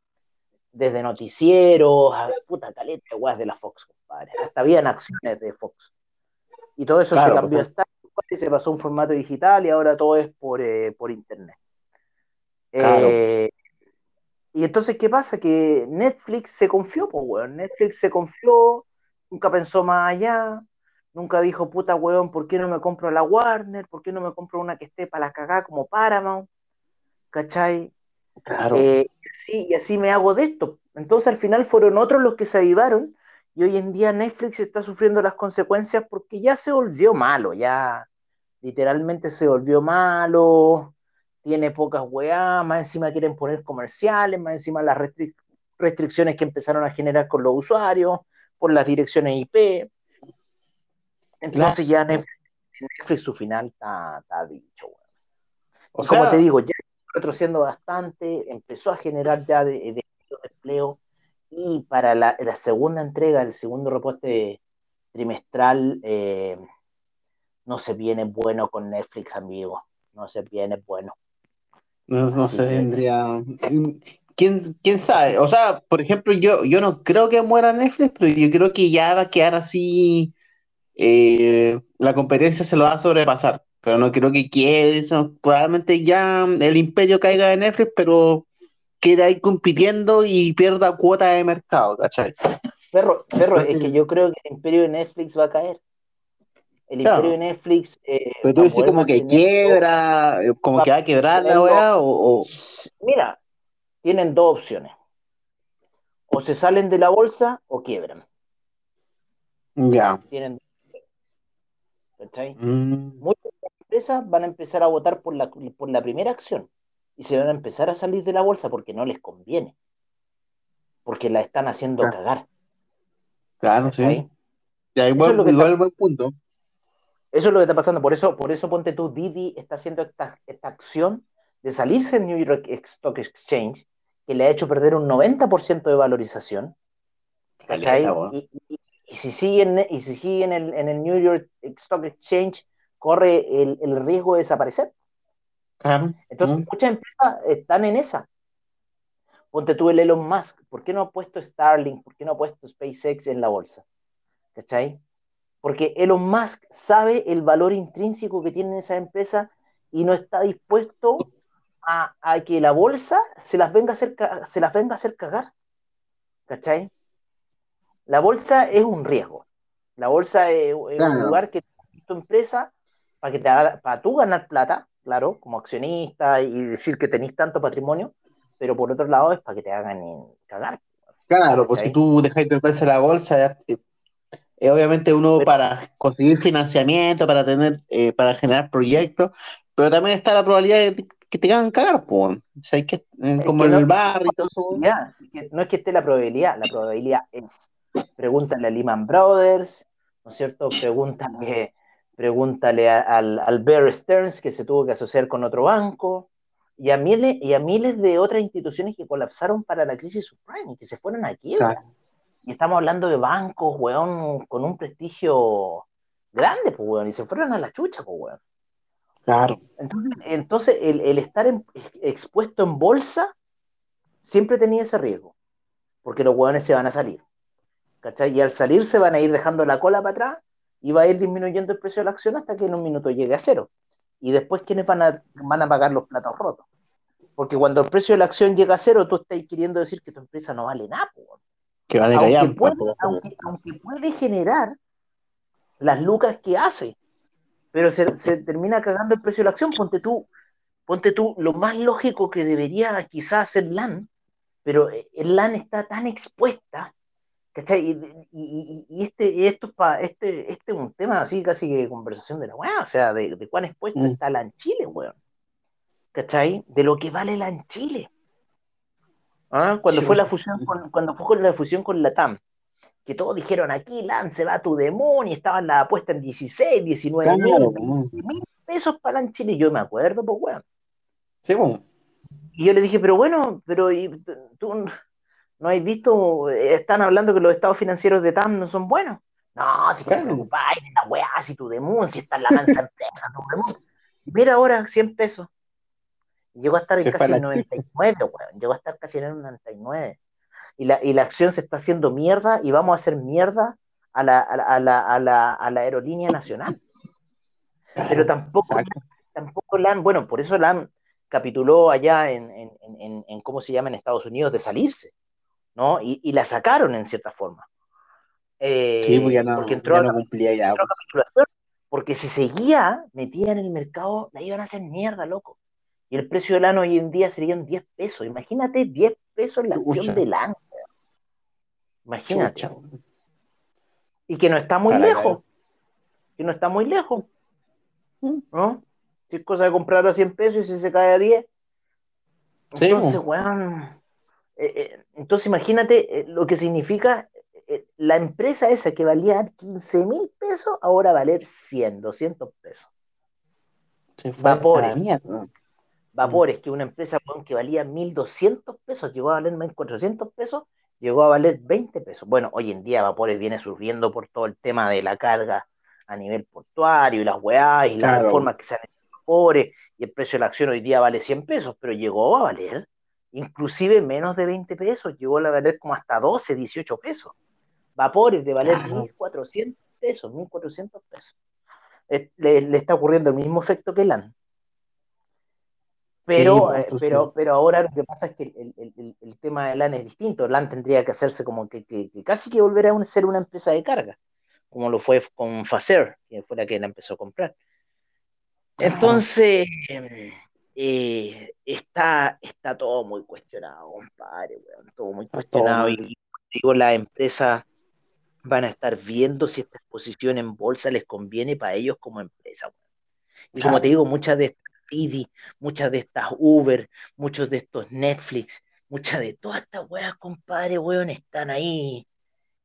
Desde noticieros, a puta caleta de de la Fox, compadre. Hasta habían acciones de Fox. Y todo eso Claro, se cambió a. Star y se pasó a un formato digital y ahora todo es por, eh, por internet. Claro. Eh, y entonces, ¿qué pasa? Que Netflix se confió, pues, weón. Netflix se confió, nunca pensó más allá, nunca dijo, puta weón, ¿por qué no me compro la Warner? ¿Por qué no me compro una que esté para la cagada como Paramount? ¿Cachai? Claro. Eh, y así me hago de esto. Entonces al final fueron otros los que se avivaron y hoy en día Netflix está sufriendo las consecuencias porque ya se volvió malo, ya literalmente se volvió malo, tiene pocas weá, más encima quieren poner comerciales, más encima las restricciones que empezaron a generar con los usuarios, por las direcciones IP. Entonces ya Netflix, su final está, dicho. O como te digo, ya retrocediendo bastante, empezó a generar ya de, de empleo y para la, segunda entrega, el segundo reporte trimestral, eh, no se viene bueno con Netflix, amigo. No se viene bueno. No, no se vendría. ¿Quién, ¿Quién sabe? O sea, por ejemplo, yo, yo no creo que muera Netflix, pero yo creo que ya va a quedar así. Eh, la competencia se lo va a sobrepasar. Pero no creo que quede. Probablemente ya el imperio caiga de Netflix, pero quede ahí compitiendo y pierda cuota de mercado, ¿cachai? Perro, perro, es que yo creo que el imperio de Netflix va a caer. El imperio de Netflix. Eh, Pero tú dices como que quiebra, eh, como que va a quebrar la weá, o, Mira, tienen dos opciones. O se salen de la bolsa o quiebran. Ya. Tienen ¿Cachai? Mm. Muchas empresas van a empezar a votar por la, por la primera acción y se van a empezar a salir de la bolsa porque no les conviene. Porque la están haciendo cagar. Claro, sí. Ya, igual, es igual buen punto. Eso es lo que está pasando. Por eso, por eso ponte tú, Didi está haciendo esta, acción de salirse del New York Stock Exchange, que le ha hecho perder un 90% de valorización. y, si sigue, en, y si sigue en, el, en el New York Stock Exchange, corre el, el riesgo de desaparecer. Entonces, muchas empresas están en esa. Ponte tú el Elon Musk, ¿por qué no ha puesto Starlink? ¿Por qué no ha puesto SpaceX en la bolsa? ¿Cachai? Porque Elon Musk sabe el valor intrínseco que tiene esa empresa y no está dispuesto a, que la bolsa se las venga a hacer, se las venga a hacer cagar. ¿Cachai? La bolsa es un riesgo. La bolsa es, un lugar que tu empresa para que te haga, para tú ganar plata, claro, como accionista y decir que tenéis tanto patrimonio, pero por otro lado es para que te hagan cagar. Claro, pues si tú dejas de verse la bolsa, eh, obviamente uno para conseguir financiamiento, para tener, eh, para generar proyectos, pero también está la probabilidad de que te hagan cagar, pues. O que, eh, como en el barrio y todo eso. no es que esté la probabilidad, la probabilidad es. Pregúntale a Lehman Brothers, ¿no es cierto? Pregúntale Pregúntale al, al Bear Stearns, que se tuvo que asociar con otro banco, y a, miles, y a miles de otras instituciones que colapsaron para la crisis subprime y que se fueron a quiebra. Y estamos hablando de bancos, weón, con un prestigio grande, pues, weón, y se fueron a la chucha, pues, weón. Claro. Entonces, el, estar expuesto en bolsa siempre tenía ese riesgo, porque los weones se van a salir. ¿Cachai? Y al salir se van a ir dejando la cola para atrás y va a ir disminuyendo el precio de la acción hasta que en un minuto llegue a cero. Y después, ¿quiénes van a, van a pagar los platos rotos? Porque cuando el precio de la acción llega a cero, tú estás queriendo decir que tu empresa no vale nada. Que vale aunque, puede, aunque, puede generar las lucas que hace, pero se, se, termina cagando el precio de la acción. Ponte tú, ponte tú, lo más lógico que debería quizás hacer LAN, pero el LAN está tan expuesta ¿Cachai? Y, este, esto este, este es un tema así casi que conversación de la weá, o sea, de, de cuán expuesto mm. está la en Chile, weón. ¿Cachai? De lo que vale la en Chile. ¿Ah? Cuando fue la fusión con, cuando fue la fusión con la TAM, que todos dijeron aquí LAN se va a tu demonio, y estaban la apuesta en 16, 19 mil, pesos para la en Chile, yo me acuerdo, pues weón. Sí, bueno. Y yo le dije, pero bueno, pero tú ¿No habéis visto? Están hablando que los estados financieros de TAM no son buenos. No, si te preocupáis la weá, si tu demon, si está en la mansa empresa, tu. Mira ahora, 100 pesos. Llegó a estar en casi el 99, weón. Llegó a estar casi en el 99. Y la, y la acción se está haciendo mierda y vamos a hacer mierda a la, a la, a la, a la aerolínea nacional. Pero tampoco, tampoco la han, bueno, por eso la han capituló allá en, en, en, en, ¿cómo se llama en Estados Unidos? De salirse. ¿no? Y, la sacaron en cierta forma. Eh, Sí, porque no, porque entró ya a no cumplía ya. entró a capitulación. Porque si seguía metida en el mercado, la iban a hacer mierda, loco. Y el precio del LAN hoy en día serían 10 pesos. Imagínate 10 pesos la acción Chucha. del LAN. Imagínate. Chucha. Y que no está muy Para lejos. Que no está muy lejos. Mm. ¿No? Si es cosa de comprar a 100 pesos y si se cae a 10. Sí, Entonces, weón. eh, eh, entonces, imagínate eh, lo que significa eh, la empresa esa que valía 15 mil pesos, ahora valer 100, 200 pesos. Se fue Vapores. a la mierda. Vapores, que una empresa que valía 1.200 pesos, llegó a valer 1.400 pesos, llegó a valer 20 pesos. Bueno, hoy en día Vapores viene sufriendo por todo el tema de la carga a nivel portuario y las weás y las reformas que se han hecho Vapores y el precio de la acción hoy día vale 100 pesos, pero llegó a valer inclusive menos de 20 pesos, llegó a valer como hasta 12, 18 pesos. Vapores de valer Claro. 1.400 pesos, 1.400 pesos. Le, le está ocurriendo el mismo efecto que LAN. Pero, Sí, eh, pero, pero ahora lo que pasa es que el, el- el- tema de LAN es distinto. LAN tendría que hacerse como que, que- que casi que volver a un- ser una empresa de carga, como lo fue con Facer, que fue la que la empezó a comprar. Entonces, eh, está, está todo muy cuestionado, compadre, weón, todo muy cuestionado. todo Y mal. digo, las empresas van a estar viendo si esta exposición en bolsa les conviene para ellos como empresa. weón. Y como te digo, muchas de muchas de estas Uber, muchos de estos Netflix, muchas de todas estas weas, compadre, weón, están ahí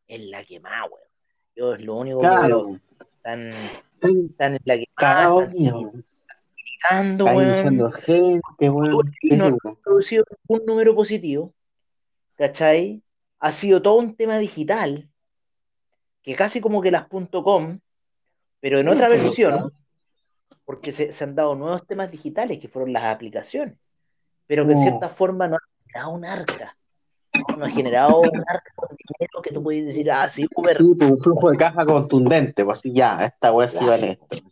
en la quemada, weón. Yo es lo único que veo, Claro. están, Están están en la quemada, cagados, están mío. tirando, Están weón. gente, weón. No Sí, han producido un número positivo, ¿cachai? Ha sido todo un tema digital, que casi como que las .com, pero en otra versión, porque se, se han dado nuevos temas digitales, que fueron las aplicaciones, pero que en Oh. cierta forma no ha generado un arca, no, no ha generado un arca con dinero que tú puedes decir, ah, sí, Uber, Sí, pues, un flujo de caja contundente, pues así ya, esta weá sí Claro. vale esto.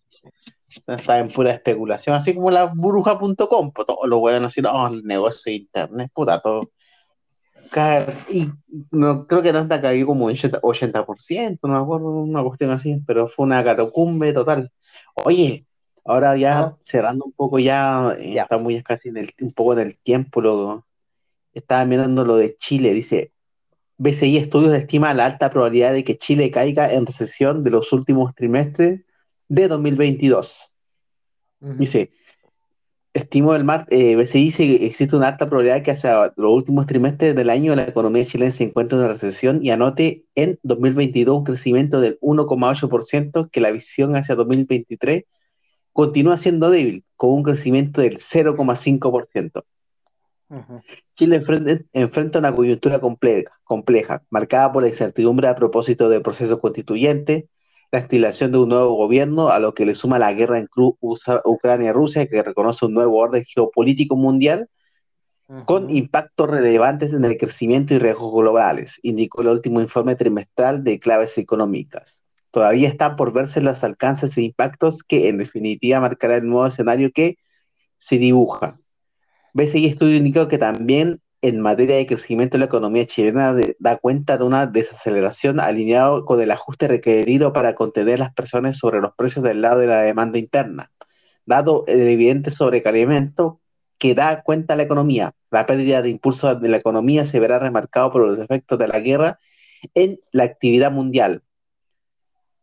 Está en pura especulación, así como la burbuja.com, pues todos los weones así, no, el negocio de internet, puta, todo. Y no, creo que Nasdaq cayó como un 80%, 80%, no me acuerdo, una cuestión así, pero fue una catacumbe total. Oye, ahora ya Ajá. cerrando un poco ya, eh, Ya. estamos ya casi en el, un poco en el tiempo, lo, estaba mirando lo de Chile, dice, BCI Estudios estima la alta probabilidad de que Chile caiga en recesión de los últimos trimestres de 2022. Ujú. Dice, estimó el mar, eh, BCI dice que existe una alta probabilidad que hacia los últimos trimestres del año la economía chilena se encuentre en una recesión y anote en 2022 un crecimiento del 1,8%, que la visión hacia 2023 continúa siendo débil, con un crecimiento del 0,5%. Ujú. Chile enfrenta, enfrenta una coyuntura compleja, compleja, marcada por la incertidumbre a propósito del proceso constituyente, la instalación de un nuevo gobierno, a lo que le suma la guerra en Ucrania-Rusia, que reconoce un nuevo orden geopolítico mundial con impactos relevantes en el crecimiento y riesgos globales, indicó el último informe trimestral de claves económicas. Todavía están por verse los alcances e impactos que en definitiva marcará el nuevo escenario que se dibuja. BCI Estudio indicó que también en materia de crecimiento la economía chilena de- da cuenta de una desaceleración alineado con el ajuste requerido para contener las presiones sobre los precios del lado de la demanda interna. Dado el evidente sobrecalentamiento que da cuenta la economía, la pérdida de impulso de la economía se verá remarcado por los efectos de la guerra en la actividad mundial.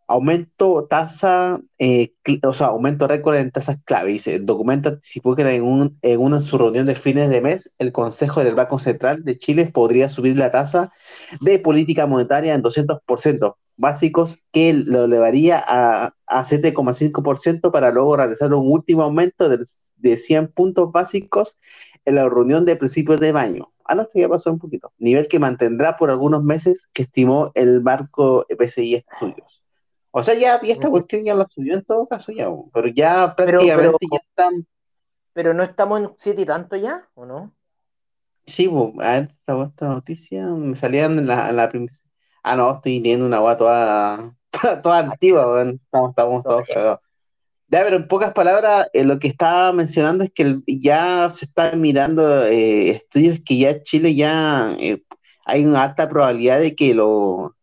Aumento tasa, eh, o sea, aumento récord en tasas clave. Dice, el documento anticipó que en, un, en una su reunión de fines de mes, el Consejo del Banco Central de Chile podría subir la tasa de política monetaria en 200% básicos, que lo elevaría a, a 7,5% para luego realizar un último aumento de, de 100 puntos básicos en la reunión de principios de mayo. Ah, no, esto ya pasó un poquito. Nivel que mantendrá por algunos meses que estimó el marco PCI Estudios. O sea, ya y esta cuestión ya la subió en todo caso ya, pero ya Pero, prácticamente pero, ya están. pero no estamos en siete y tanto ya, ¿o no? Sí, bo, a ver, esta, noticia me salían en la, en la primera. Ah, no, estoy viendo una agua toda, <laughs> toda antigua, weón. Estamos, estamos todos cagados. Ya, pero en pocas palabras, eh, lo que estaba mencionando es que el- ya se están mirando eh, estudios que ya Chile ya eh, hay una alta probabilidad de que lo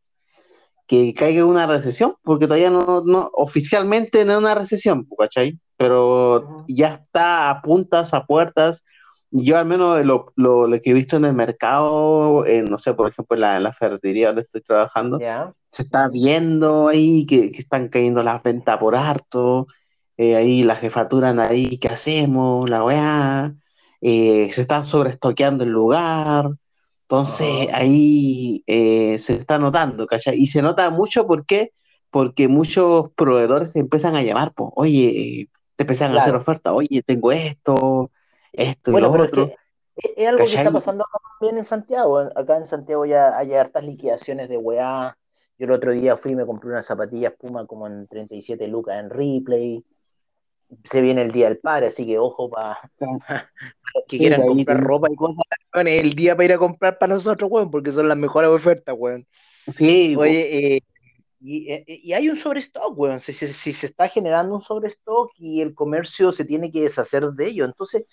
que caiga una recesión, porque todavía no, no oficialmente no es una recesión, ¿cachai? Pero ya está a puntas, a puertas. Yo al menos lo, lo, que he visto en el mercado, no sé, por ejemplo, en la, en la ferretería donde estoy trabajando, se está viendo ahí que, que, están cayendo las ventas por harto, eh, ahí la jefatura ahí, ¿qué hacemos? La weá, eh, se está sobreestoqueando el lugar, entonces ahí eh, se está notando, ¿cachai? Y se nota mucho porque porque muchos proveedores te empiezan a llamar, pues, oye, te empiezan a hacer ofertas, oye, tengo esto, esto y lo otro. Es, algo que está pasando también en Santiago. Acá en Santiago ya hay hartas liquidaciones de weá. Yo el otro día fui y me compré unas zapatillas Puma como en 37 lucas en replay se viene el día del padre, así que ojo para <laughs> que quieran comprar ropa y cosas, el día para ir a comprar para nosotros, weón, porque son las mejores ofertas, weón. Sí, Oye, eh, eh, y, hay un sobrestock, weón. Si, se está generando un sobrestock y el comercio se tiene que deshacer de ello. Entonces,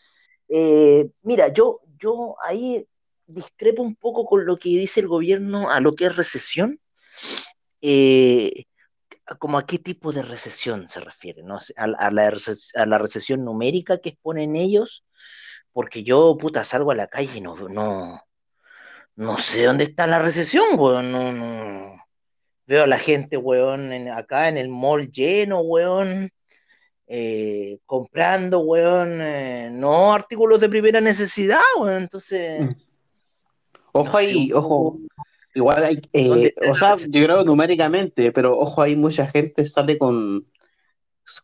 eh, mira, yo, yo ahí discrepo un poco con lo que dice el gobierno a lo que es recesión. Eh, como a qué tipo de recesión se refiere, ¿no? A, la, a la recesión numérica que exponen ellos, porque yo, puta, salgo a la calle y no, no, no sé dónde está la recesión, weón, no, no. Veo a la gente, weón, acá en el mall lleno, weón, eh, comprando, weón, eh, no artículos de primera necesidad, weón, entonces... Mm. Ojo ahí, ojo, Igual hay, eh, o sea, yo creo numéricamente, pero ojo, hay mucha gente sale con,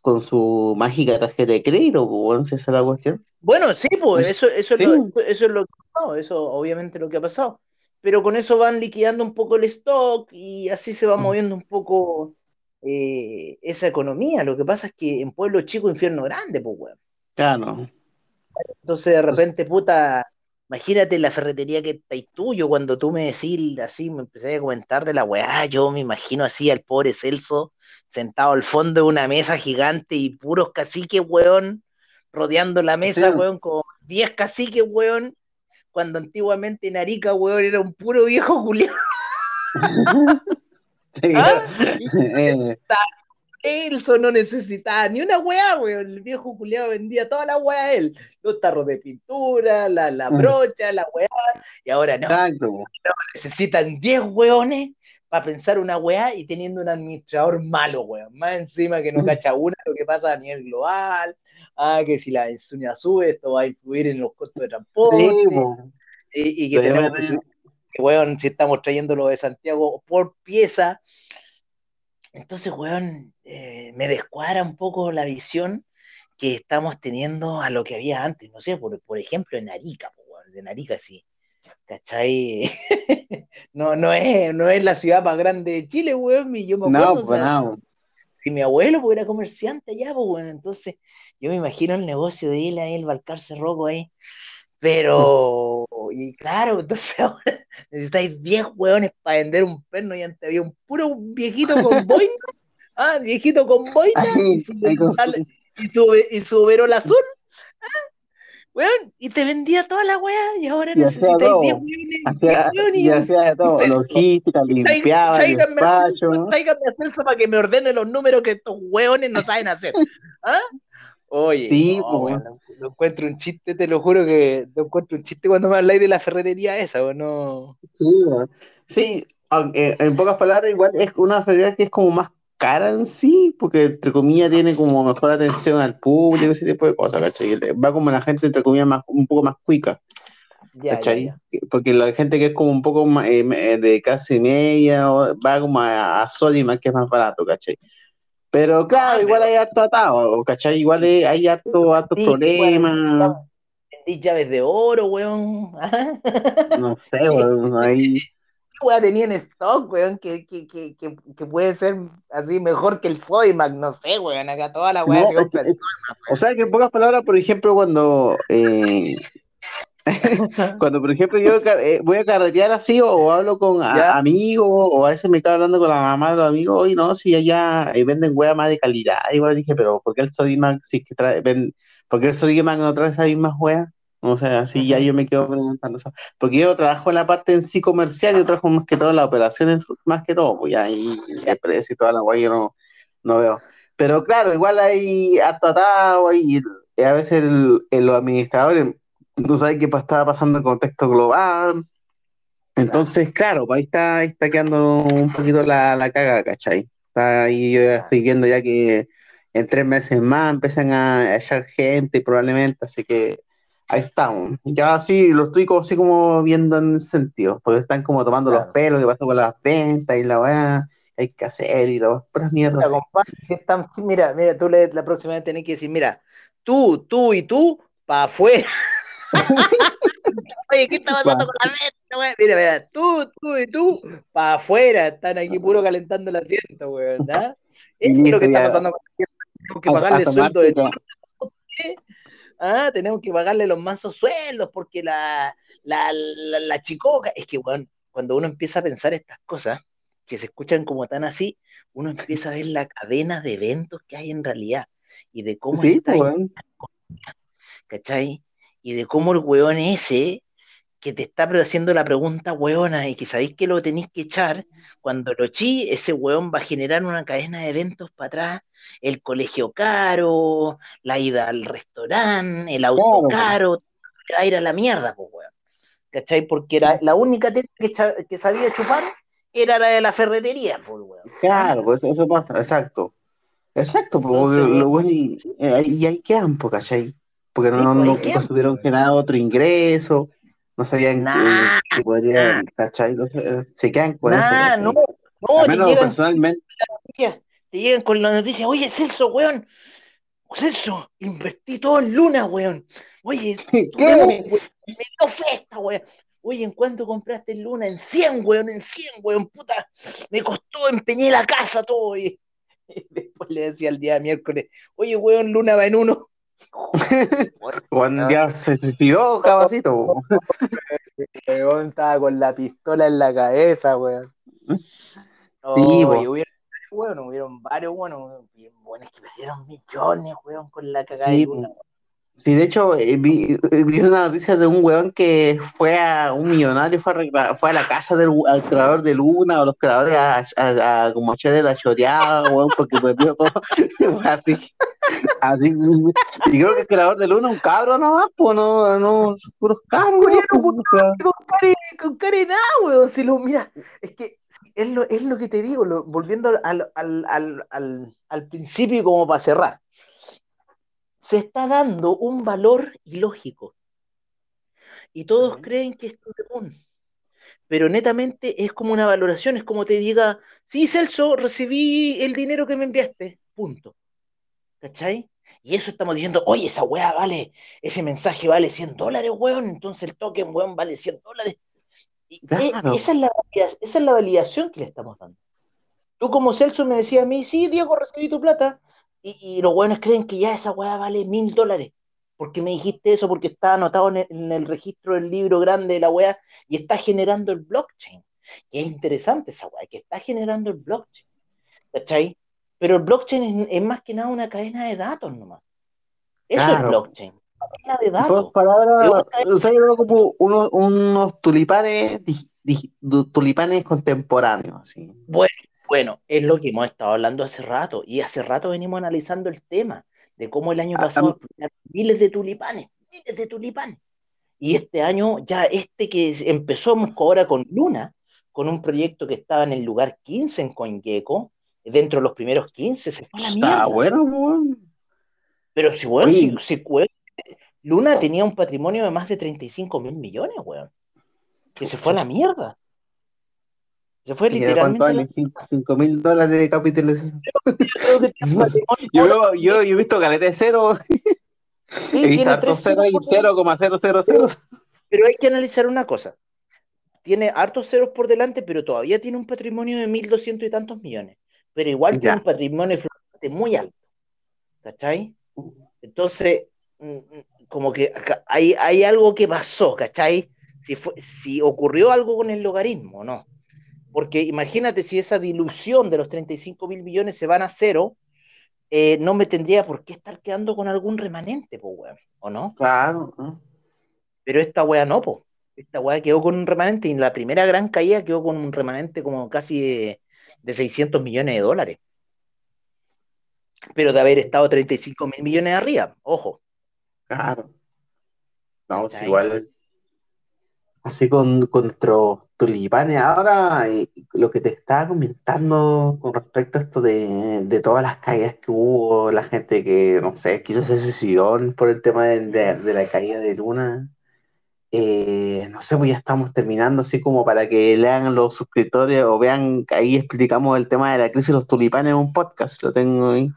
con su mágica tarjeta de crédito, pues, esa es la cuestión. Bueno, sí, pues eso, eso, Es lo, eso es lo que ha pasado, eso obviamente lo que ha pasado. Pero con eso van liquidando un poco el stock y así se va mm. moviendo un poco eh, esa economía. Lo que pasa es que en pueblo chico, infierno grande, pues, weón. Claro. Entonces de repente, puta, Imagínate la ferretería que está ahí tuyo, cuando tú me decís así, me empecé a comentar de la weá, yo me imagino así al pobre Celso sentado al fondo de una mesa gigante y puros caciques, weón, rodeando la mesa, weón, con 10 caciques, weón, cuando antiguamente en Arica, weón, era un puro viejo Julián. <laughs> <laughs> ¿Ah? <laughs> Eh, Elso no necesitaba ni una weá, weón. El viejo culiado vendía toda la weá a él. Los tarros de pintura, la, la brocha, la weá. Y ahora no. necesitan 10 weones para pensar una weá y teniendo un administrador malo, weón. Más encima que no mm. cacha una lo que pasa a nivel global. Ah, que si la ensuña sube, esto va a influir en los costos de transporte. y, que tenemos que, weón, si estamos trayéndolo de Santiago por pieza, entonces, weón, eh, me descuadra un poco la visión que estamos teniendo a lo que había antes. No sé, por, por ejemplo, en Arica, weón, en Arica sí. ¿Cachai? <laughs> no, no, es, no es la ciudad más grande de Chile, weón. Y yo me acuerdo, no, pues, no. Si mi abuelo pues, era comerciante allá, pues, weón. Entonces, yo me imagino el negocio de él ahí, el Balcarce Rojo ahí. Pero, y claro, <laughs> entonces ahora necesitáis 10 hueones para vender un perno y antes había un puro viejito con <laughs> boina, ah, viejito con boina, y su, y su, azul, ah, y te vendía toda la weá, y ahora necesitáis 10 hueones. Y hacía todo, logística, limpiaba. Tráigame a Celso para que me ordene los números que estos hueones no saben hacer. ¿Ah? Oye, sí, pues, no, encuentro un chiste, te lo juro que no encuentro un chiste cuando me habláis de la ferretería esa, ¿o no? Sí, aunque en pocas palabras, igual es una ferretería que es como más cara en sí, porque entre comillas tiene como mejor atención al público, ese tipo de cosas, ¿cachai? Va como la gente entre comillas más, un poco más cuica. ¿cachai? Porque la gente que es como un poco más, eh, de casi media va como a, a Soliman, que es más barato, ¿cachai? Pero claro, igual hay harto atado, ¿cachai? Igual hay harto, harto problemas. Vendí llaves de oro, weón. <laughs> no sé, weón, ahí. ¿Qué weón tenía en stock, weón? Que, que, que, que, puede ser así mejor que el Soymac, no sé, weón. Acá toda la weá se compra el Soymac. O sea, que en pocas palabras, por ejemplo, cuando eh, <laughs> Cuando, por ejemplo, yo eh, voy a carretear así o, hablo con amigos o a veces me quedo hablando con la mamá de los amigos, y no, si allá eh, venden hueá más de calidad. Igual dije, pero ¿por qué el Sodimac, si es que trae, ven, ¿por qué el Sodimac no trae esa misma hueá? O sea, así ya yo me quedo preguntando eso. Porque yo trabajo en la parte en sí comercial, yo trabajo más que todo en las operaciones, más que todo, pues ya ahí el precio y toda la guay yo no, no veo. Pero claro, igual hay harto atado y a veces el, los administradores no saben qué está pasando en contexto global. Entonces, claro, pues ahí está, ahí está quedando un poquito la, la caga, ¿cachai? Está ahí, yo ya estoy viendo ya que en tres meses más empiezan a echar gente probablemente, así que ahí estamos. Ya sí, lo estoy como, así como viendo en ese sentido, porque están como tomando los pelos, que pasa con las ventas y la weá, hay que hacer y las mierdas. Mira, mira, tú le, la próxima vez tenés que decir, mira, tú, tú y tú, para afuera. Oye, ¿qué está pasando con la venta, Mira, mira, tú, tú y tú, para afuera, están aquí puro calentando el asiento, weón, ¿verdad? Eso es lo que está pasando con la Tenemos que pagarle sueldo de todo. Ah, tenemos que pagarle los mazos sueldos porque la, la, la, chicoca. Es que, weón, cuando uno empieza a pensar estas cosas, que se escuchan como tan así, uno empieza a ver la cadena de eventos que hay en realidad y de cómo está ¿cachai? Y de cómo el weón ese que te está haciendo la pregunta weona y que sabéis que lo tenéis que echar, cuando lo eché, ese weón va a generar una cadena de eventos para atrás, el colegio caro, la ida al restaurante, el auto caro, va a ir a la mierda, pues weón. ¿Cachai? Porque era la única que, que sabía chupar era la de la ferretería, pues weón. Claro, pues eso pasa, exacto. Exacto, pues, lo bueno, y, eh, y, ahí quedan, pues, ¿cachai? Porque no, no, pues, no, tuvieron que nada otro ingreso, no sabían nah, que, podrían, ¿cachai? Entonces, se quedan con eso. No, no, te llegan, personalmente. Te llegan con la noticia, oye, Celso, weón, Celso, invertí todo en Luna, weón. Oye, <laughs> ¿qué? Me dio fiesta, weón. Oye, ¿en cuánto compraste en Luna? En 100, weón, en 100, weón, puta. Me costó, empeñé la casa, todo. <laughs> Y después le decía el día miércoles, oye, weón, Luna va en uno. <laughs> Juan día se suicidó, cabacito. weón estaba con la pistola en la cabeza, weón. sí, hubieron, bueno, hubieron varios, bueno, bien buenos que perdieron millones, weón, con la cagada de Luna. Sí, de hecho, eh, vi, eh, vi, una noticia de un weón que fue a un millonario, fue a, fue a la casa del al creador de Luna o los creadores a, a, a como hacerle la choreada, weón, porque perdió todo. <laughs> así, así. Y creo que el creador de Luna es un cabro nomás, pues no, no, puros cabros. Con cara, con cara nada, weón. Si lo, mira, es que es lo, es lo que te digo, lo, volviendo al, al, al, al, al principio como para cerrar se está dando un valor ilógico. Y todos creen que es común. Pero netamente es como una valoración, es como te diga, sí, Celso, recibí el dinero que me enviaste, punto. ¿Cachai? Y eso estamos diciendo, oye, esa weá vale, ese mensaje vale 100 dólares, weón, entonces el token, weón, vale 100 dólares. E, esa, es la, esa es la validación que le estamos dando. Tú como Celso me decías a mí, sí, Diego, recibí tu plata. Y, los buenos creen que ya esa weá vale mil dólares. Porque me dijiste eso, porque está anotado en el, registro del libro grande de la weá y está generando el blockchain. Y es interesante esa weá, que está generando el blockchain. ¿Cachai? Pero el blockchain es, más que nada una cadena de datos nomás. Eso es blockchain. Cadena de datos. palabras, o sea, como unos, unos tulipanes, tulipanes contemporáneos. Así. Bueno, bueno, es lo que hemos estado hablando hace rato, y hace rato venimos analizando el tema de cómo el año ah, pasado miles de tulipanes, miles de tulipanes. Y este año, ya este que empezó ahora con Luna, con un proyecto que estaba en el lugar 15 en CoinGecko, dentro de los primeros 15, se fue a la mierda. Está bueno, Pero si, weón, si, si, Luna tenía un patrimonio de más de 35 mil millones, weón. Que se fue a la mierda. Se fue literalmente. 5 mil dólares de capitalización. yo, <laughs> yo, he visto caleta de cero. <laughs> he visto hartos cero y 0,000. Pero hay que analizar una cosa. Tiene hartos ceros por delante, pero todavía tiene un patrimonio de 1.200 y tantos millones. Pero igual tiene un patrimonio muy alto. ¿Cachai? Entonces, mm, mm, como que hay, hay algo que pasó, ¿cachai? Si, fue, si ocurrió algo con el logaritmo, ¿no? Porque imagínate si esa dilución de los 35 mil millones se van a cero, eh, no me tendría por qué estar quedando con algún remanente, ¿o no? Claro. Pero esta weá no, po. Esta weá quedó con un remanente y en la primera gran caída quedó con un remanente como casi de, de 600 millones de dólares. Pero de haber estado 35 mil millones arriba, ojo. Claro. No, es igual. Así con, con nuestros tulipanes. Ahora, eh, lo que te estaba comentando con respecto a esto de, de todas las caídas que hubo, la gente que, no sé, quiso se suicidó por el tema de, de- de la caída de Luna. Eh, no sé, pues ya estamos terminando, así como para que lean los suscriptores o vean que ahí explicamos el tema de la crisis de los tulipanes en un podcast. Lo tengo ahí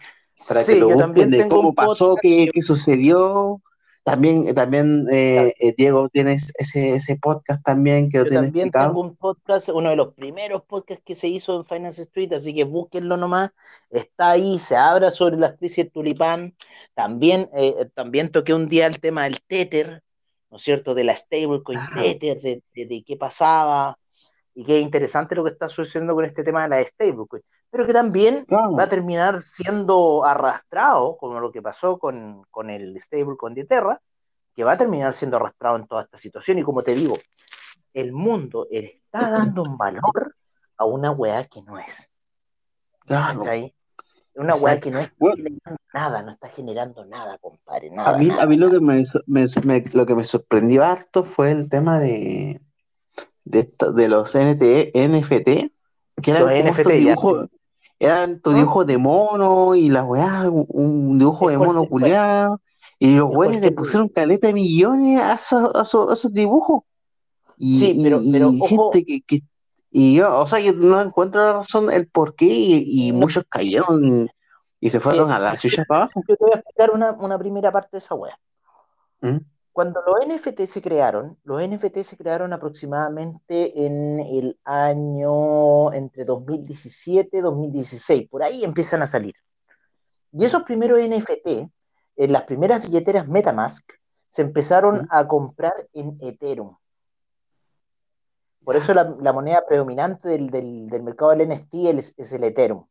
para que Sí, lo yo busquen también de tengo cómo pasó, qué, que- qué sucedió. También, también eh, eh, Diego, tienes ese, ese podcast también que lo tienes también explicado. tengo un podcast, uno de los primeros podcasts que se hizo en Finance Street, así que búsquenlo nomás. Está ahí, se habla sobre las crisis del tulipán. También, eh, también toqué un día el tema del Tether, ¿no es cierto? De la stablecoin Claro. Tether, de, de, de qué pasaba. Y qué interesante lo que está sucediendo con este tema de la stablecoin. Pero que también Claro. va a terminar siendo arrastrado, como lo que pasó con, con el stablecoin de Terra, que va a terminar siendo arrastrado en toda esta situación. Y como te digo, el mundo está dando un valor a una weá que no es. Claro. ¿Cachai? Una weá que no está generando nada, no está generando nada, compadre, nada. A mí, nada, a mí lo, que me, me- me- lo que me sorprendió harto fue el tema de, de, esto- de los NT, NFT, que eran Los NFT, dibujos, eran tus ¿No? dibujos de mono y la weá, un, dibujo de mono culeado, y los es güeyes le cualquier- pusieron caleta de millones a esos, a esos, a esos dibujos. Y, Sí, pero- pero y ojo. gente que, que- y yo, o sea, yo no encuentro la razón, el por qué, y, y No. muchos cayeron y, se fueron Eh, a la yo- chucha para abajo. Yo te voy a explicar una, una primera parte de esa weá. ¿Mm? Cuando los NFT se crearon, los NFT se crearon aproximadamente en el año entre 2017 y 2016, por ahí empiezan a salir. Y esos primeros NFT, en las primeras billeteras Metamask, se empezaron ¿Mm? a comprar en Ethereum. Por eso la, la moneda predominante del, del- del mercado del NFT es, es el Ethereum.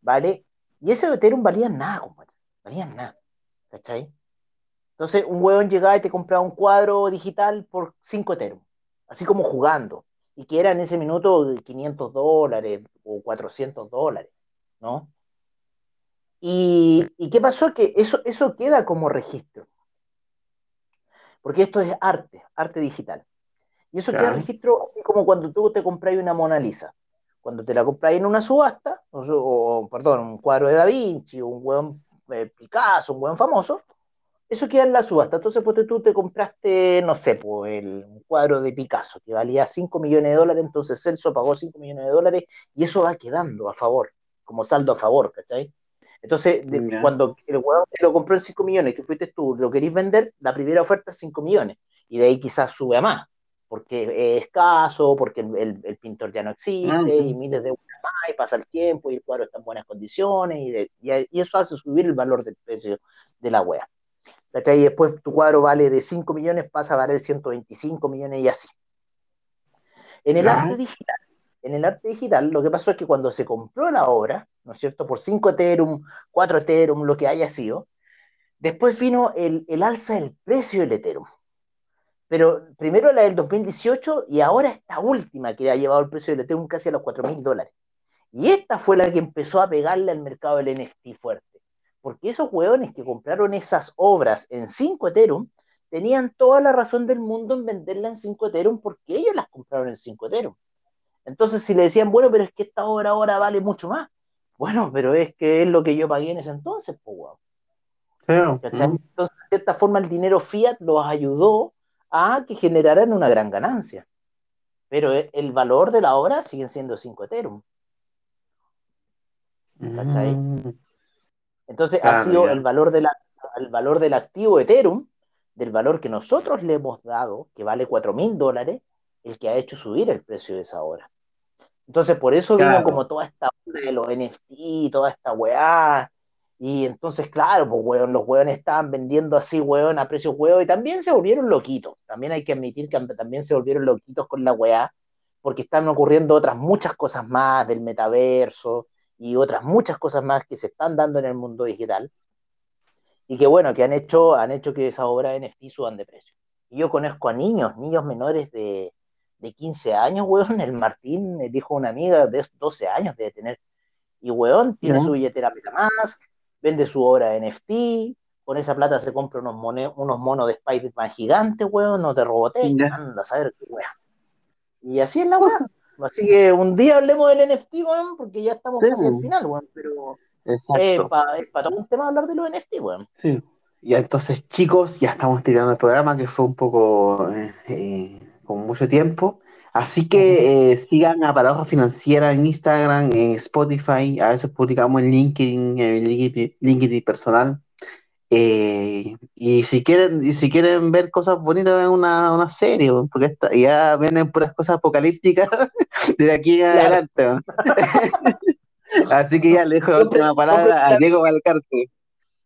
¿Vale? Y ese Ethereum valía nada, compadre. Valía nada. ¿Cachai? Entonces, un huevón llegaba y te compraba un cuadro digital por 5 Ethereum, así como jugando, y que era en ese minuto 500 dólares o 400 dólares, ¿no? Y, y qué pasó? Que eso, eso queda como registro, porque esto es arte, arte digital. Y eso queda registro como cuando tú te compras una Mona Lisa. Cuando te la compras en una subasta, o, o, perdón, un cuadro de Da Vinci, un hueón eh, Picasso, un hueón famoso, eso queda en la subasta. Entonces, pues tú te compraste, no sé, pues, el cuadro de Picasso que valía 5 millones de dólares, entonces Celso pagó 5 millones de dólares y eso va quedando a favor, como saldo a favor, ¿cachai? Entonces, de- cuando el huevón te lo compró en 5 millones, que fuiste tú, lo querís vender, la primera oferta es 5 millones y de ahí quizás sube a más, porque es escaso, porque el, el- el pintor ya no existe Ah, y miles de euros más y pasa el tiempo y el cuadro está en buenas condiciones y, de- y- y eso hace subir el valor del precio de la wea. ¿Cachai? Y después tu cuadro vale de 5 millones, pasa a valer 125 millones y así. En el Ya. arte digital, en el arte digital, lo que pasó es que cuando se compró la obra, ¿no es cierto? Por 5 Ethereum, 4 Ethereum, lo que haya sido, después vino el, el alza del precio del Ethereum. Pero primero la del 2018 y ahora esta última que ha llevado el precio del Ethereum casi a los 4 mil dólares. Y esta fue la que empezó a pegarle al mercado del NFT fuerte. Porque esos hueones que compraron esas obras en 5 Ethereum tenían toda la razón del mundo en venderla en 5 Ethereum porque ellos las compraron en 5 Ethereum. Entonces, si le decían, bueno, pero es que esta obra ahora vale mucho más. Bueno, pero es que es lo que yo pagué en ese entonces, pues, weón. Claro. ¿Cachai? Entonces, de cierta forma, el dinero fiat los ayudó a que generaran una gran ganancia. Pero e- el valor de la obra siguen siendo 5 Ethereum. ¿Cachai? Mm. Entonces, ha Claro, sido el valor, de la, el valor del activo Ethereum, del valor que nosotros le hemos dado, que vale 4 mil dólares, el que ha hecho subir el precio de esa obra. Entonces, por eso vino Claro. como toda esta onda de los NFT, toda esta weá. Y entonces, claro, pues weón, los weones estaban vendiendo así, weón, a precios weón, y también se volvieron loquitos. También hay que admitir que también se volvieron loquitos con la weá, porque están ocurriendo otras muchas cosas más del metaverso y otras muchas cosas más que se están dando en el mundo digital. Y que bueno, que han hecho, han hecho que esa obra de NFT suban de precio. Y yo conozco a niños, niños menores de, de 15 años, weón. El Martín me dijo una amiga de 12 años de tener. Y weón, tiene su billetera MetaMask, vende su obra de NFT, con esa plata se compra unos, unos monos de Spider-Man gigantes, weón, no te roboté, anda a saber qué weón. Y así es la weón. <laughs> Así que un día hablemos del NFT, weón, porque ya estamos casi al final, weón, pero es para todo un tema hablar de los NFT, weón. Sí. Y entonces, chicos, ya estamos tirando el programa que fue un poco eh, eh, con mucho tiempo. Así que eh, sigan a Paradoja Financiera en Instagram, en Spotify. A veces publicamos en LinkedIn, en LinkedIn, LinkedIn personal. Eh, y si quieren, y si quieren ver cosas bonitas, ven una, una serie, porque ya vienen puras cosas apocalípticas <laughs> de aquí en adelante. <laughs> Así que ya le dejo la última palabra a Diego Valcarte.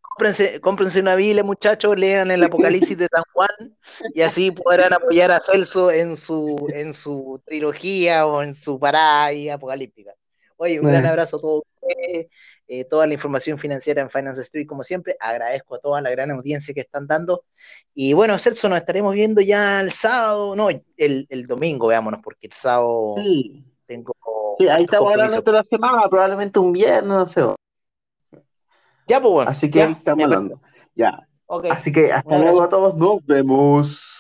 Cómprense, cómprense una Biblia, muchachos, lean el <laughs> Apocalipsis de San Juan y así podrán apoyar a Celso en su, en su trilogía o en su parada apocalíptica. Oye, un gran abrazo a todos Eh, toda la información financiera en Finance Street, como siempre. Agradezco a toda la gran audiencia que están dando. Y bueno, Celso, nos estaremos viendo ya el sábado, no, el, el domingo, veámonos, porque el sábado tengo. Sí, ahí estamos hablando toda la semana, probablemente un viernes, no sé. Ya, pues bueno. Así que ahí estamos hablando. Ya. Así que hasta luego a todos, nos vemos.